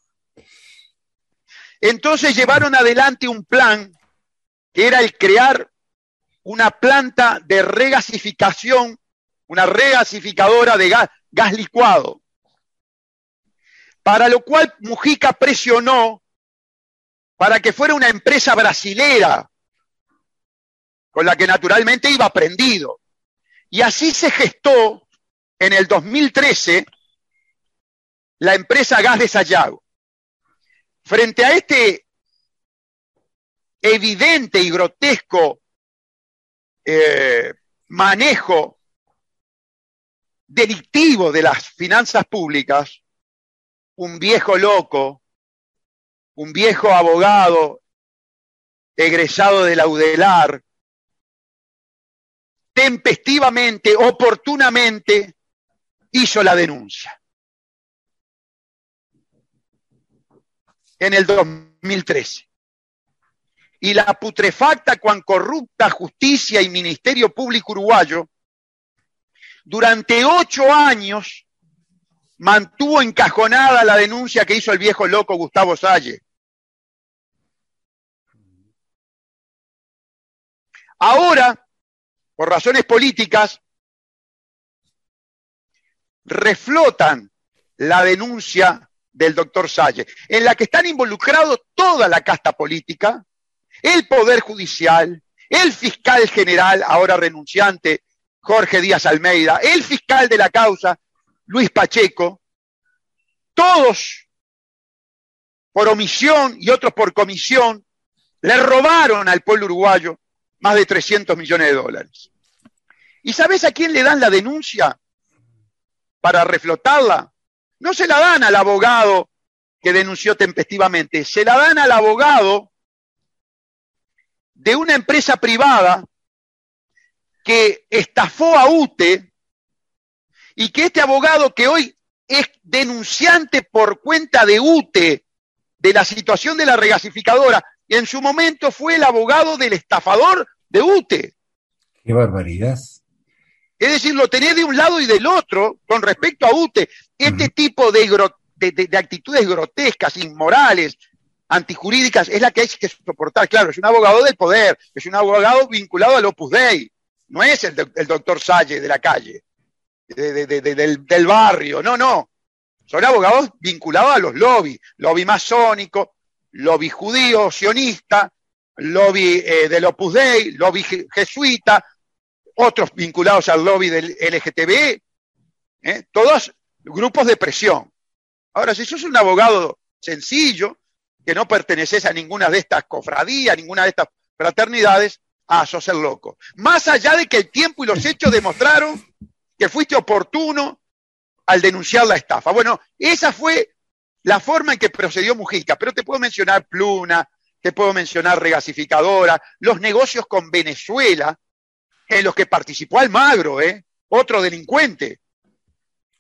Entonces llevaron adelante un plan que era el crear una planta de regasificación, una regasificadora de gas, gas licuado, para lo cual Mujica presionó para que fuera una empresa brasilera, con la que naturalmente iba aprendido. Y así se gestó en el 2013 la empresa Gas de Sayago. Frente a este evidente y grotesco eh, manejo delictivo de las finanzas públicas, un viejo loco, un viejo abogado egresado de la tempestivamente, oportunamente, hizo la denuncia. en el 2013. Y la putrefacta cuan corrupta justicia y Ministerio Público Uruguayo, durante ocho años mantuvo encajonada la denuncia que hizo el viejo loco Gustavo Salle. Ahora, por razones políticas, reflotan la denuncia del doctor Salle, en la que están involucrados toda la casta política, el Poder Judicial, el fiscal general, ahora renunciante, Jorge Díaz Almeida, el fiscal de la causa, Luis Pacheco, todos por omisión y otros por comisión, le robaron al pueblo uruguayo más de 300 millones de dólares. ¿Y sabes a quién le dan la denuncia para reflotarla? No se la dan al abogado que denunció tempestivamente, se la dan al abogado de una empresa privada que estafó a UTE y que este abogado que hoy es denunciante por cuenta de UTE de la situación de la regasificadora, en su momento fue el abogado del estafador de UTE. Qué barbaridad. Es decir, lo tenés de un lado y del otro con respecto a UTE. Este tipo de, actitudes grotescas, inmorales, antijurídicas, es la que hay que soportar. Claro, es un abogado del poder, es un abogado vinculado al Opus Dei, no es el, doctor Salle de la calle, del, barrio, no, no. Son abogados vinculados a los lobbies, lobby masónico, lobby judío, sionista, lobby eh, del Opus Dei, lobby jesuita, otros vinculados al lobby del LGTB, ¿eh? todos grupos de presión. Ahora, si sos un abogado sencillo, que no perteneces a ninguna de estas cofradías, ninguna de estas fraternidades, ah, sos el loco. Más allá de que el tiempo y los hechos demostraron que fuiste oportuno al denunciar la estafa. Bueno, esa fue la forma en que procedió Mujica, pero te puedo mencionar Pluna, te puedo mencionar Regasificadora, los negocios con Venezuela, en los que participó Almagro, ¿eh? otro delincuente.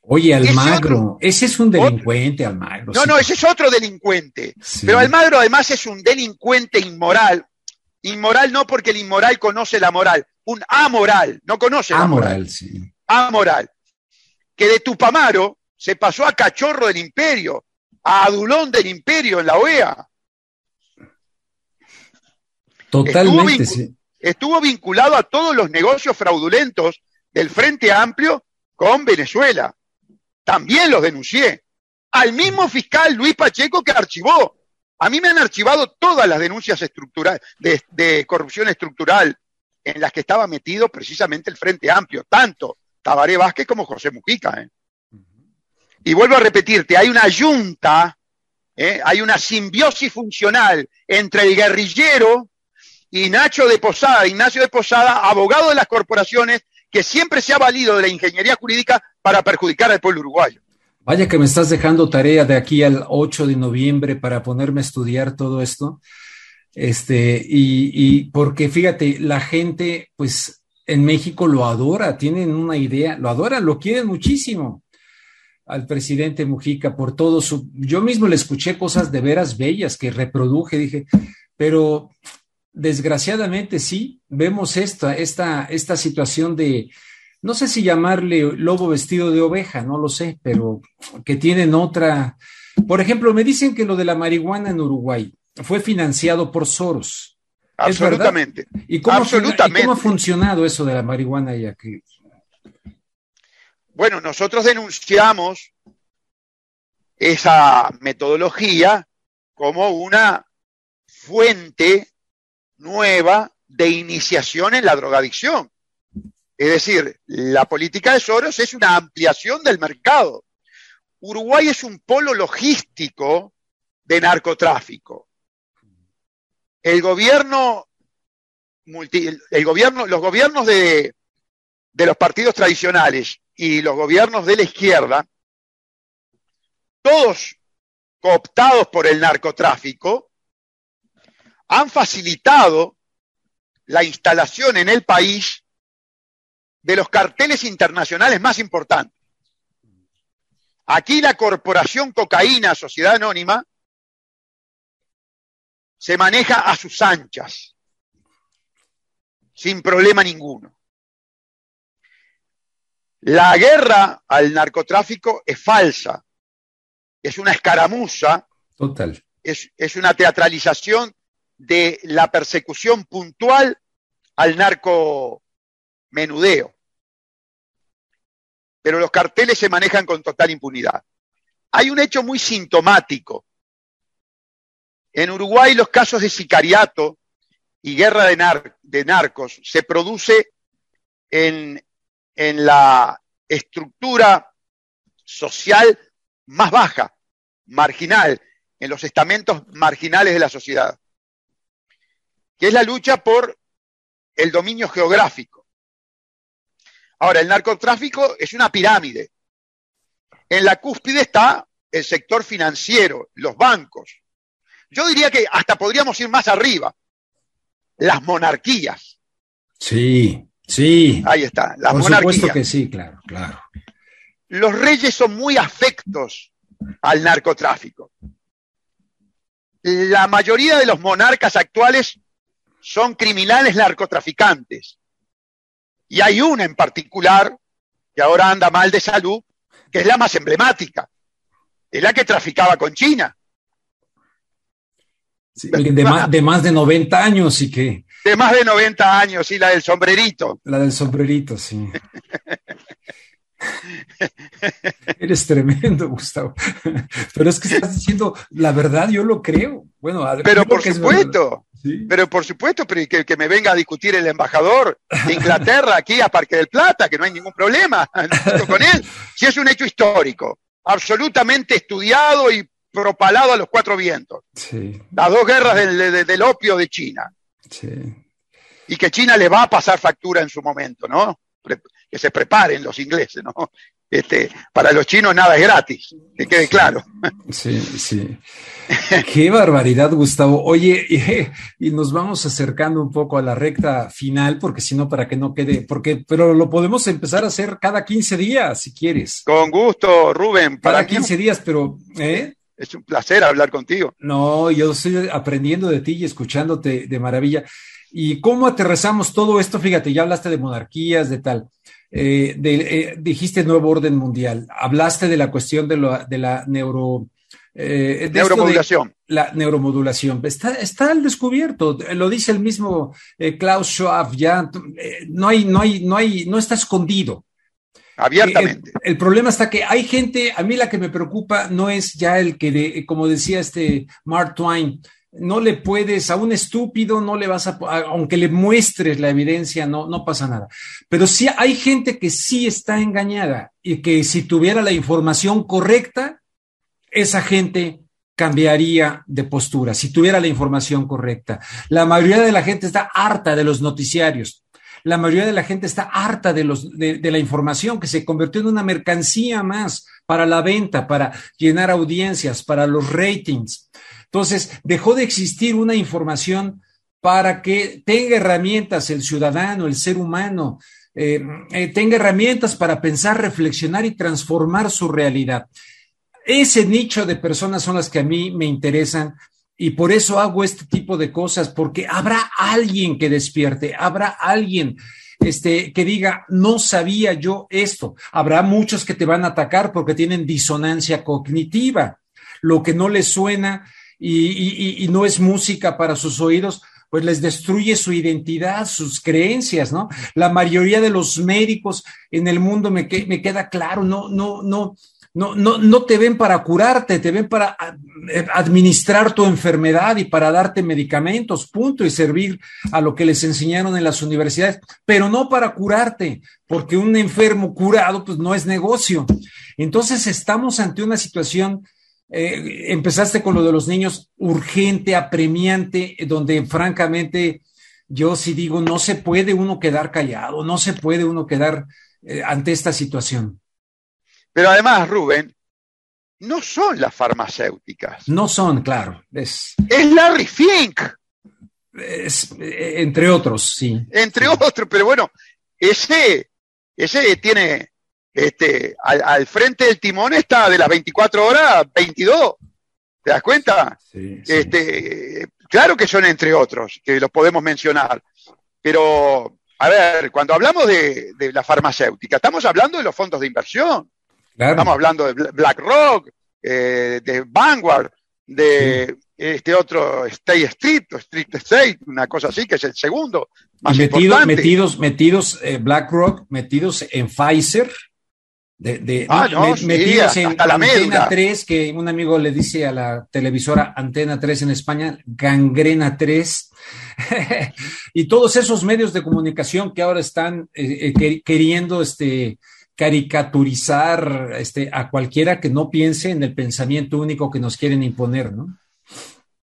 Oye, Almagro, ese, es un delincuente, Almagro. No, no, ese es otro delincuente. Pero Almagro además es un delincuente inmoral. Inmoral no porque el inmoral conoce la moral, un amoral, no conoce la moral. Amoral, sí. Amoral. Que de Tupamaro se pasó a cachorro del imperio, a adulón del imperio en la OEA. Totalmente. Estuvo vinculado a todos los negocios fraudulentos del Frente Amplio con Venezuela también los denuncié. Al mismo fiscal Luis Pacheco que archivó. A mí me han archivado todas las denuncias estructurales de, corrupción estructural en las que estaba metido precisamente el Frente Amplio, tanto Tabaré Vázquez como José Mujica. ¿eh? Y vuelvo a repetirte, hay una yunta, ¿eh? hay una simbiosis funcional entre el guerrillero y Nacho de Posada, Ignacio de Posada, abogado de las corporaciones, que siempre se ha valido de la ingeniería jurídica para perjudicar al pueblo uruguayo. Vaya que me estás dejando tarea de aquí al 8 de noviembre para ponerme a estudiar todo esto. Este, y, y porque fíjate, la gente, pues en México lo adora, tienen una idea, lo adora, lo quieren muchísimo al presidente Mujica por todo su. Yo mismo le escuché cosas de veras bellas que reproduje, dije, pero desgraciadamente sí, vemos esta, esta, esta situación de, no sé si llamarle lobo vestido de oveja, no lo sé, pero que tienen otra. Por ejemplo, me dicen que lo de la marihuana en Uruguay fue financiado por Soros. Absolutamente. ¿Y cómo, Absolutamente. cómo ha funcionado eso de la marihuana ya que... Bueno, nosotros denunciamos esa metodología como una fuente nueva de iniciación en la drogadicción. Es decir, la política de Soros es una ampliación del mercado. Uruguay es un polo logístico de narcotráfico. El gobierno, el gobierno los gobiernos de, de los partidos tradicionales y los gobiernos de la izquierda, todos cooptados por el narcotráfico, han facilitado la instalación en el país de los carteles internacionales más importantes. Aquí la Corporación Cocaína Sociedad Anónima se maneja a sus anchas, sin problema ninguno. La guerra al narcotráfico es falsa, es una escaramuza, Total. Es, es una teatralización de la persecución puntual al narco menudeo. Pero los carteles se manejan con total impunidad. Hay un hecho muy sintomático. En Uruguay los casos de sicariato y guerra de, narcos se produce en, en la estructura social más baja, marginal, en los estamentos marginales de la sociedad que es la lucha por el dominio geográfico. Ahora, el narcotráfico es una pirámide. En la cúspide está el sector financiero, los bancos. Yo diría que hasta podríamos ir más arriba, las monarquías. Sí, sí. Ahí está, las Por supuesto que sí, claro, claro. Los reyes son muy afectos al narcotráfico. La mayoría de los monarcas actuales son criminales narcotraficantes. Y hay una en particular, que ahora anda mal de salud, que es la más emblemática. Es la que traficaba con China. de, más, de, más, de 90 años y que... De más de 90 años, sí, la del sombrerito. La del sombrerito, sí. Eres tremendo, Gustavo. Pero es que estás diciendo la verdad, yo lo creo. Bueno, pero por supuesto, pero por supuesto, pero que, que, me venga a discutir el embajador de Inglaterra aquí a Parque del Plata, que no hay ningún problema con él, si es un hecho histórico, absolutamente estudiado y, propalado a los cuatro vientos. Las dos guerras del, opio de China. Y que China le va a pasar factura en su momento, ¿no? Que se preparen los ingleses, ¿no? Este, para los chinos nada es gratis, que quede claro. Sí, sí. Qué barbaridad, Gustavo. Oye, y, nos vamos acercando un poco a la recta final, porque si no, para que no quede, porque, pero lo podemos empezar a hacer cada 15 días, si quieres. Con gusto, Rubén. Para cada 15 días, pero, ¿eh? Es un placer hablar contigo. No, yo estoy aprendiendo de ti y escuchándote de maravilla. ¿Y cómo aterrizamos todo esto? Fíjate, ya hablaste de monarquías, de tal. Eh, eh, dijiste nuevo orden mundial. Hablaste de la cuestión de, de la neuro eh, neuromodulación. La neuromodulación. Está, está al descubierto, lo dice el mismo Klaus Schwab, ya no hay, no hay, no hay, no está escondido. Abiertamente. El, problema está que hay gente, a mí la que me preocupa no es ya el que, como decía este Mark Twain, no le puedes, a un estúpido no le vas a, aunque le muestres la evidencia, no, no pasa nada. Pero sí hay gente que sí está engañada y que si tuviera la información correcta, esa gente cambiaría de postura si tuviera la información correcta. La mayoría de la gente está harta de los noticiarios. La mayoría de la gente está harta de, los, de, la información que se convirtió en una mercancía más para la venta, para llenar audiencias, para los ratings. Entonces, dejó de existir una información para que tenga herramientas el ciudadano, el ser humano, eh, eh, tenga herramientas para pensar, reflexionar y transformar su realidad. Ese nicho de personas son las que a mí me interesan y por eso hago este tipo de cosas, porque habrá alguien que despierte, habrá alguien este, que diga, no sabía yo esto. Habrá muchos que te van a atacar porque tienen disonancia cognitiva. Lo que no les suena y, no es música para sus oídos, pues les destruye su identidad, sus creencias, ¿no? La mayoría de los médicos en el mundo me, me queda claro, no, no, no, no, no, no te ven para curarte, te ven para eh, administrar tu enfermedad y para darte medicamentos, punto, y servir a lo que les enseñaron en las universidades, pero no para curarte, porque un enfermo curado pues no es negocio. Entonces estamos ante una situación, eh, empezaste con lo de los niños, urgente, apremiante, donde francamente yo sí digo, no se puede uno quedar callado, no se puede uno quedar eh, ante esta situación. Pero además, Rubén, no son las farmacéuticas. No son, claro. Es, es Larry Fink. Es, entre otros, sí. Entre otros, pero bueno, ese, ese tiene, este, al, frente del timón está de las 24 horas, 22. ¿Te das cuenta? Sí, este, Claro que son entre otros, que los podemos mencionar. Pero, a ver, cuando hablamos de, de la farmacéutica, estamos hablando de los fondos de inversión. Estamos hablando de BlackRock, eh, de Vanguard, de este otro State Street o Street State, una cosa así, que es el segundo. Más metidos, metidos, metidos, eh, BlackRock, metidos en Pfizer, de, ah, metidos en Antena 3, que un amigo le dice a la televisora Antena 3 en España, Gangrena 3, y todos esos medios de comunicación que ahora están eh, queriendo este, caricaturizar este, a cualquiera que no piense en el pensamiento único que nos quieren imponer, ¿no?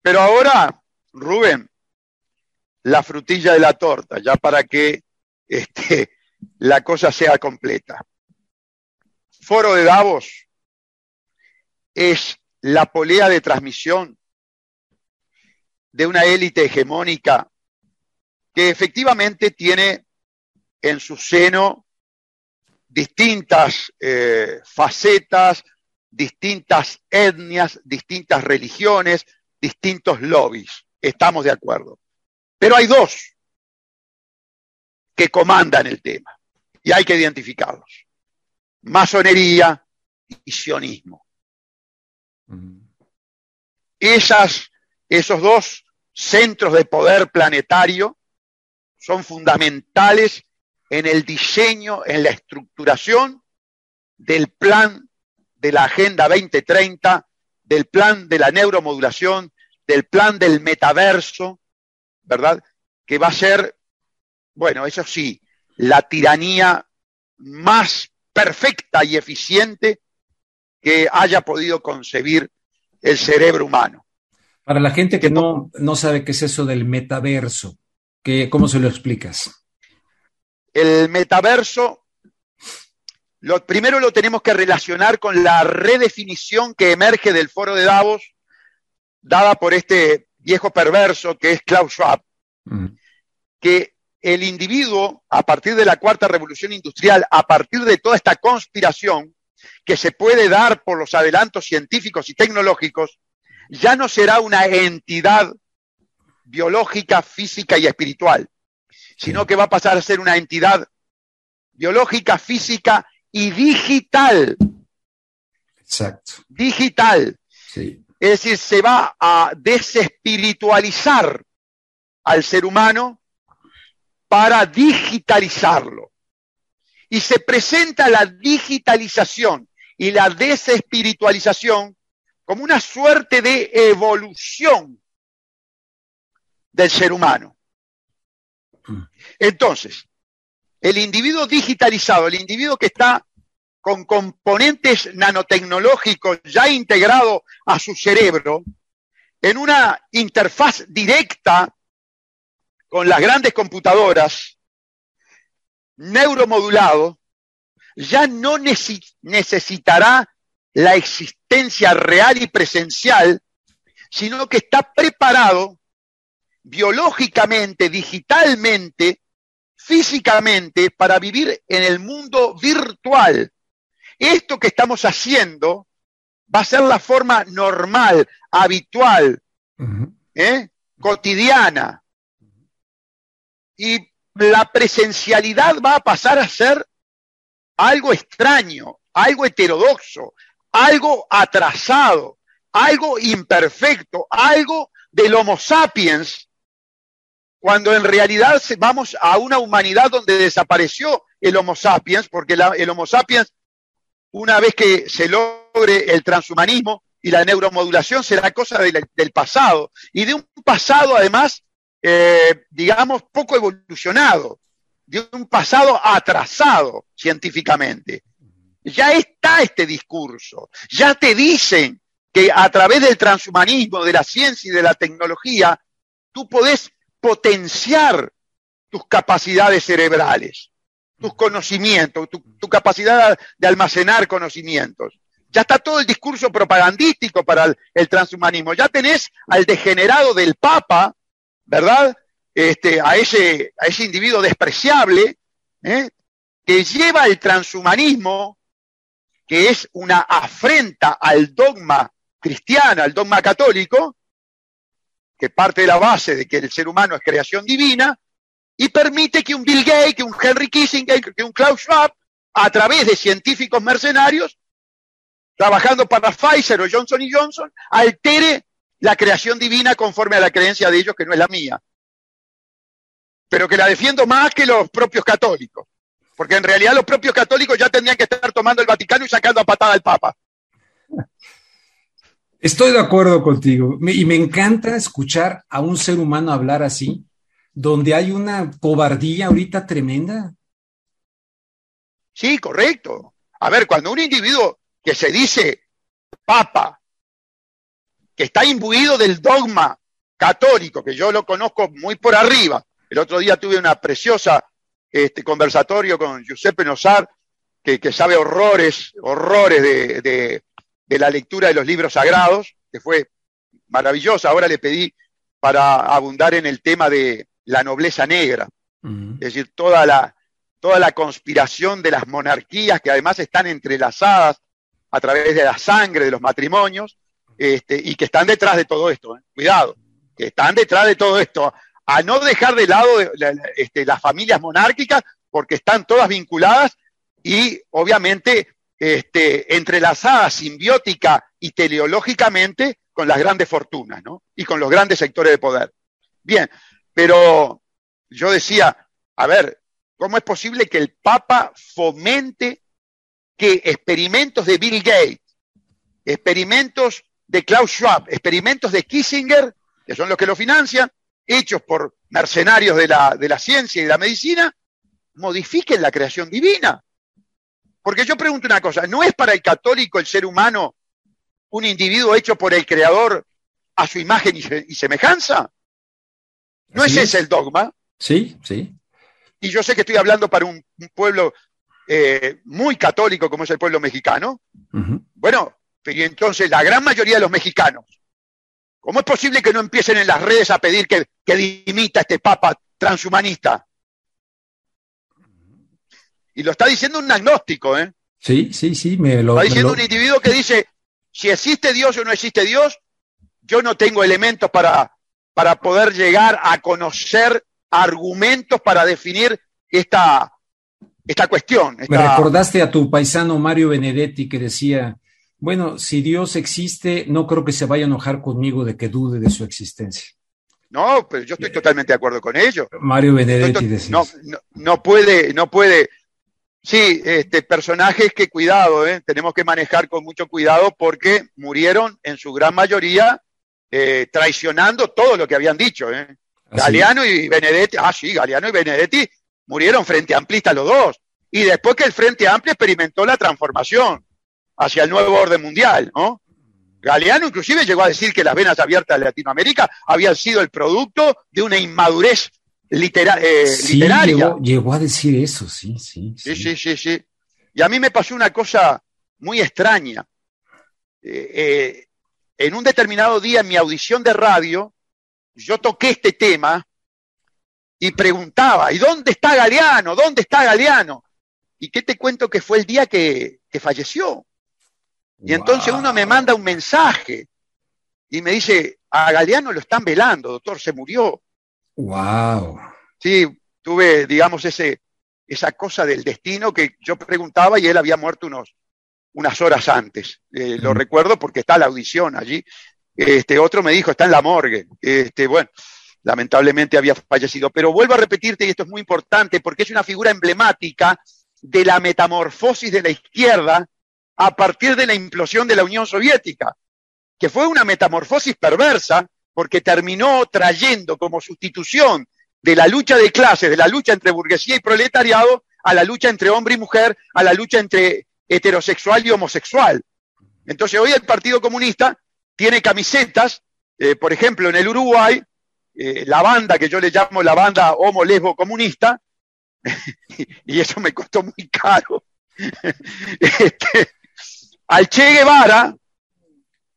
Pero ahora, Rubén, la frutilla de la torta, ya para que este, la cosa sea completa. Foro de Davos es la polea de transmisión de una élite hegemónica que efectivamente tiene en su seno distintas eh, facetas, distintas etnias, distintas religiones, distintos lobbies. Estamos de acuerdo. Pero hay dos que comandan el tema y hay que identificarlos. Masonería y sionismo. Esas, esos dos centros de poder planetario son fundamentales en el diseño, en la estructuración del plan de la Agenda 2030, del plan de la neuromodulación, del plan del metaverso, ¿verdad? Que va a ser, bueno, eso sí, la tiranía más perfecta y eficiente que haya podido concebir el cerebro humano. Para la gente que no, no sabe qué es eso del metaverso, ¿qué, ¿cómo se lo explicas? El metaverso, lo primero lo tenemos que relacionar con la redefinición que emerge del foro de Davos, dada por este viejo perverso que es Klaus Schwab, que el individuo, a partir de la cuarta revolución industrial, a partir de toda esta conspiración que se puede dar por los adelantos científicos y tecnológicos, ya no será una entidad biológica, física y espiritual, sino que va a pasar a ser una entidad biológica, física y digital. Exacto. Digital. Sí. Es decir, se va a desespiritualizar al ser humano para digitalizarlo. Y se presenta la digitalización y la desespiritualización como una suerte de evolución del ser humano. Entonces, el individuo digitalizado, el individuo que está con componentes nanotecnológicos ya integrados a su cerebro, en una interfaz directa con las grandes computadoras, neuromodulado, ya no necesitará la existencia real y presencial, sino que está preparado biológicamente, digitalmente, físicamente, para vivir en el mundo virtual. Esto que estamos haciendo va a ser la forma normal, habitual, ¿eh? cotidiana y la presencialidad va a pasar a ser algo extraño, algo heterodoxo, algo atrasado, algo imperfecto, algo del Homo sapiens, cuando en realidad vamos a una humanidad donde desapareció el Homo sapiens, porque el Homo sapiens, una vez que se logre el transhumanismo y la neuromodulación, será cosa del pasado, y de un pasado además eh, digamos, poco evolucionado, de un pasado atrasado científicamente. Ya está este discurso, ya te dicen que a través del transhumanismo, de la ciencia y de la tecnología, tú podés potenciar tus capacidades cerebrales, tus conocimientos, tu, capacidad de almacenar conocimientos. Ya está todo el discurso propagandístico para el transhumanismo. Ya tenés al degenerado del Papa ¿verdad? Este, a, ese, a ese individuo despreciable, ¿eh? que lleva el transhumanismo, que es una afrenta al dogma cristiano, al dogma católico, que parte de la base de que el ser humano es creación divina, y permite que un Bill Gates, que un Henry Kissinger, que un Klaus Schwab, a través de científicos mercenarios, trabajando para Pfizer o Johnson Johnson, altere la creación divina conforme a la creencia de ellos, que no es la mía. Pero que la defiendo más que los propios católicos. Porque en realidad los propios católicos ya tendrían que estar tomando el Vaticano y sacando a patada al Papa. Estoy de acuerdo contigo. Y me encanta escuchar a un ser humano hablar así, donde hay una cobardía ahorita tremenda. Sí, correcto. A ver, cuando un individuo que se dice papa, que está imbuido del dogma católico, que yo lo conozco muy por arriba. El otro día tuve una preciosa este, conversatorio con Giuseppe Nosar, que, sabe horrores, horrores de, la lectura de los libros sagrados, que fue maravillosa. Ahora le pedí para abundar en el tema de la nobleza negra, es decir, toda la, toda la conspiración de las monarquías que además están entrelazadas a través de la sangre de los matrimonios, este, y que están detrás de todo esto, ¿eh? cuidado, que están detrás de todo esto, a no dejar de lado este, las familias monárquicas, porque están todas vinculadas y obviamente este, entrelazadas simbiótica y teleológicamente con las grandes fortunas, ¿no? Y con los grandes sectores de poder. Bien, pero yo decía, a ver, ¿cómo es posible que el Papa fomente que experimentos de Bill Gates, experimentos de Klaus Schwab, experimentos de Kissinger, que son los que lo financian, hechos por mercenarios de la, de la ciencia y de la medicina, modifiquen la creación divina. Porque yo pregunto una cosa, ¿no es para el católico el ser humano un individuo hecho por el Creador a su imagen y, semejanza? ¿No es ese el dogma? Sí, sí. Y yo sé que estoy hablando para un, pueblo eh, muy católico como es el pueblo mexicano. Bueno, pero entonces la gran mayoría de los mexicanos, ¿cómo es posible que no empiecen en las redes a pedir que, que dimita este papa transhumanista? Y lo está diciendo un agnóstico, ¿eh? Sí, sí, sí, me lo. Está diciendo un individuo que dice: si existe Dios o no existe Dios, yo no tengo elementos para, para poder llegar a conocer argumentos para definir esta, esta cuestión. Me recordaste a tu paisano Mario Benedetti que decía, bueno, si Dios existe, no creo que se vaya a enojar conmigo de que dude de su existencia. No, pero yo estoy totalmente de acuerdo con ello. Mario Benedetti decía. No, no, puede, no puede. Sí, este, personajes que cuidado, ¿eh? tenemos que manejar con mucho cuidado porque murieron en su gran mayoría eh, traicionando todo lo que habían dicho. ¿eh? Galeano y Benedetti, ah, sí, Galeano y Benedetti murieron frente amplista los dos. Y después que el Frente Amplio experimentó la transformación hacia el nuevo orden mundial, ¿no? Galeano inclusive llegó a decir que las venas abiertas de Latinoamérica habían sido el producto de una inmadurez eh, literaria. Llegó, a decir eso, sí, sí, sí. Sí, sí, sí, Y a mí me pasó una cosa muy extraña. Eh, eh, en un determinado día en mi audición de radio, yo toqué este tema y preguntaba, ¿y dónde está Galeano? ¿Dónde está Galeano? ¿Y qué te cuento que fue el día que, falleció? Y entonces uno me manda un mensaje y me dice, a Galeano lo están velando, doctor, se murió. Wow. Sí, tuve, digamos, ese, esa cosa del destino que yo preguntaba y él había muerto unos, unas horas antes. Eh, lo recuerdo porque está la audición allí. Este otro me dijo, está en la morgue. Este, bueno, lamentablemente había fallecido. Pero vuelvo a repetirte, y esto es muy importante, porque es una figura emblemática de la metamorfosis de la izquierda a partir de la implosión de la Unión Soviética, que fue una metamorfosis perversa porque terminó trayendo como sustitución de la lucha de clases, de la lucha entre burguesía y proletariado, a la lucha entre hombre y mujer, a la lucha entre heterosexual y homosexual. Entonces hoy el Partido Comunista tiene camisetas, eh, por ejemplo, en el Uruguay, eh, la banda que yo le llamo la banda homo lesbo comunista, y eso me costó muy caro. Este, al Che Guevara,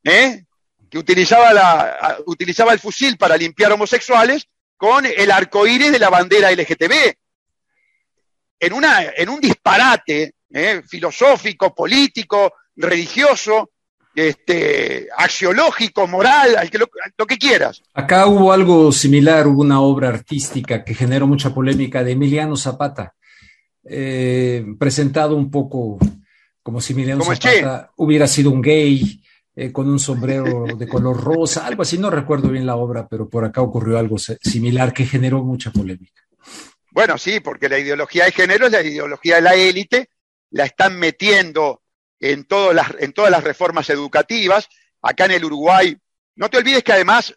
¿eh? que utilizaba, el fusil para limpiar homosexuales, con el arco iris de la bandera LGTB. En, en un disparate ¿eh? filosófico, político, religioso, este, axiológico, moral, lo, que quieras. Acá hubo algo similar, hubo una obra artística que generó mucha polémica de Emiliano Zapata, eh, presentado un poco como si Emiliano Zapata hubiera sido un gay. Eh, con un sombrero de color rosa, algo así, no recuerdo bien la obra, pero por acá ocurrió algo similar que generó mucha polémica. Bueno, sí, porque la ideología de género es la ideología de la élite, la están metiendo en, todas las, en todas las reformas educativas. Acá en el Uruguay, no te olvides que además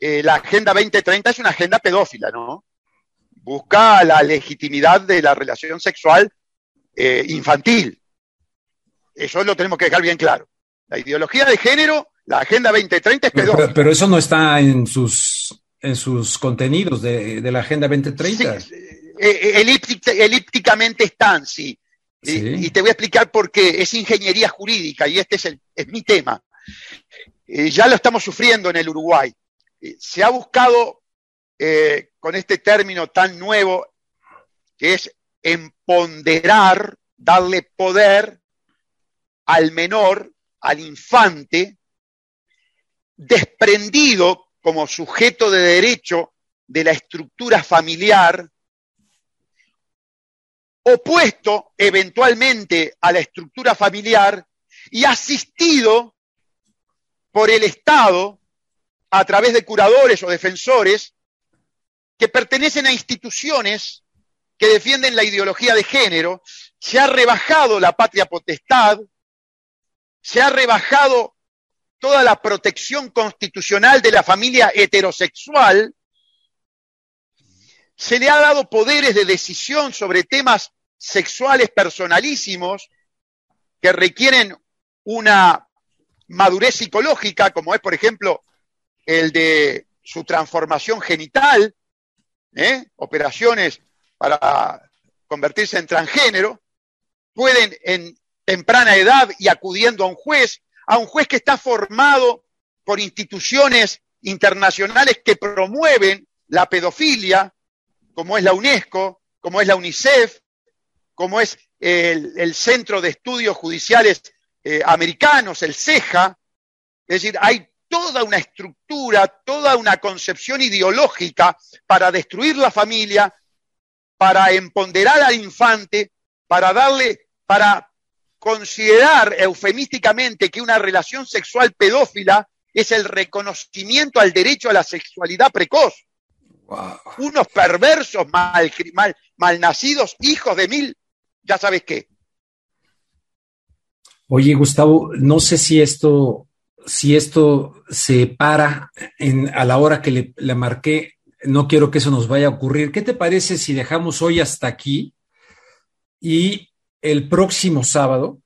eh, la Agenda 2030 es una agenda pedófila, ¿no? Busca la legitimidad de la relación sexual eh, infantil. Eso lo tenemos que dejar bien claro. La ideología de género, la Agenda 2030 es pedófila. Pero, eso no está en sus, en sus contenidos de, la Agenda 2030. Sí, eh, elípticamente están, sí. Y, te voy a explicar por qué. Es ingeniería jurídica y este es, el, es mi tema. Eh, ya lo estamos sufriendo en el Uruguay. Eh, se ha buscado eh, con este término tan nuevo que es empoderar, darle poder al menor, al infante, desprendido como sujeto de derecho de la estructura familiar opuesto eventualmente a la estructura familiar y asistido por el Estado a través de curadores o defensores que pertenecen a instituciones que defienden la ideología de género, se ha rebajado la patria potestad, se ha rebajado toda la protección constitucional de la familia heterosexual se le ha dado poderes de decisión sobre temas sexuales personalísimos que requieren una madurez psicológica, como es, por ejemplo, el de su transformación genital, ¿eh? operaciones para convertirse en transgénero, pueden en temprana edad y acudiendo a un juez, a un juez que está formado por instituciones internacionales que promueven la pedofilia, como es la UNESCO, como es la UNICEF, como es el, Centro de Estudios Judiciales eh, Americanos, el CEJA. Es decir, hay toda una estructura, toda una concepción ideológica para destruir la familia, para empoderar al infante, para darle, para considerar eufemísticamente que una relación sexual pedófila es el reconocimiento al derecho a la sexualidad precoz. Unos perversos, mal, mal, malnacidos, hijos de mil, ya sabes qué. Oye, Gustavo, no sé si esto si esto se para en, a la hora que le, marqué, no quiero que eso nos vaya a ocurrir. ¿Qué te parece si dejamos hoy hasta aquí y el próximo sábado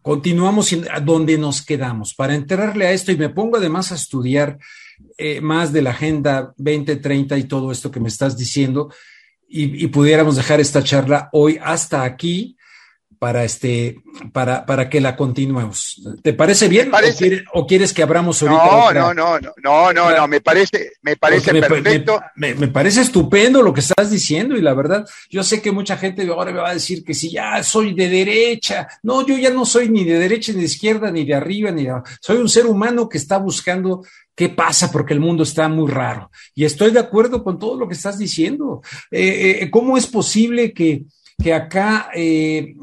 continuamos donde nos quedamos. Para enterarle a esto y me pongo además a estudiar eh, más de la Agenda 2030 y todo esto que me estás diciendo y, y pudiéramos dejar esta charla hoy hasta aquí para este para, para que la continuemos. ¿Te parece bien ¿O, quieres, que abramos ahorita? No, no, no, no, no, no, me parece, me parece perfecto. Me, parece estupendo lo que estás diciendo y la verdad, yo sé que mucha gente ahora me va a decir que si ya soy de derecha, no, yo ya no soy ni de derecha ni de izquierda ni de arriba ni de soy un ser humano que está buscando qué pasa porque el mundo está muy raro y estoy de acuerdo con todo lo que estás diciendo. Eh, eh, ¿Cómo es posible que que acá eh,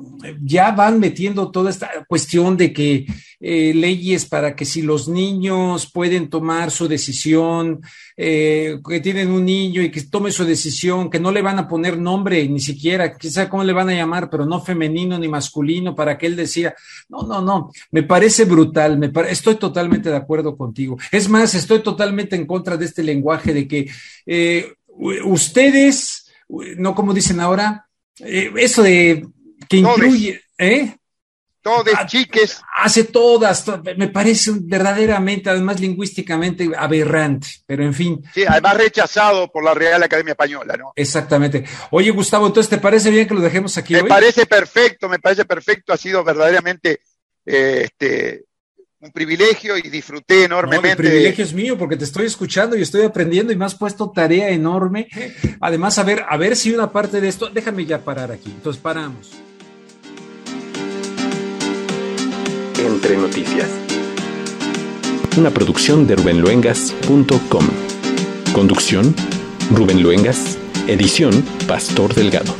ya van metiendo toda esta cuestión de que eh, leyes para que si los niños pueden tomar su decisión, eh, que tienen un niño y que tome su decisión, que no le van a poner nombre ni siquiera, quizá cómo le van a llamar, pero no femenino ni masculino, para que él decía, no, no, no, me parece brutal, me estoy totalmente de acuerdo contigo. Es más, estoy totalmente en contra de este lenguaje de que ustedes, no como dicen ahora, eh, eso de que incluye, ¿eh? Todas, ah, chiques. Hace todas, me parece verdaderamente, además lingüísticamente aberrante, pero en fin. Sí, además rechazado por la Real Academia Española, ¿no? Exactamente. Oye, Gustavo, entonces, ¿te parece bien que lo dejemos aquí? Me parece perfecto, me parece perfecto, ha sido verdaderamente eh, este, un privilegio y disfruté enormemente. el privilegio es mío porque te estoy escuchando y estoy aprendiendo y me has puesto tarea enorme. Además, a ver, a ver si una parte de esto, déjame ya parar aquí. Entonces paramos. Entre noticias. Una producción de rubenluengas.com. Conducción, Rubén Luengas. Edición, Pastor Delgado.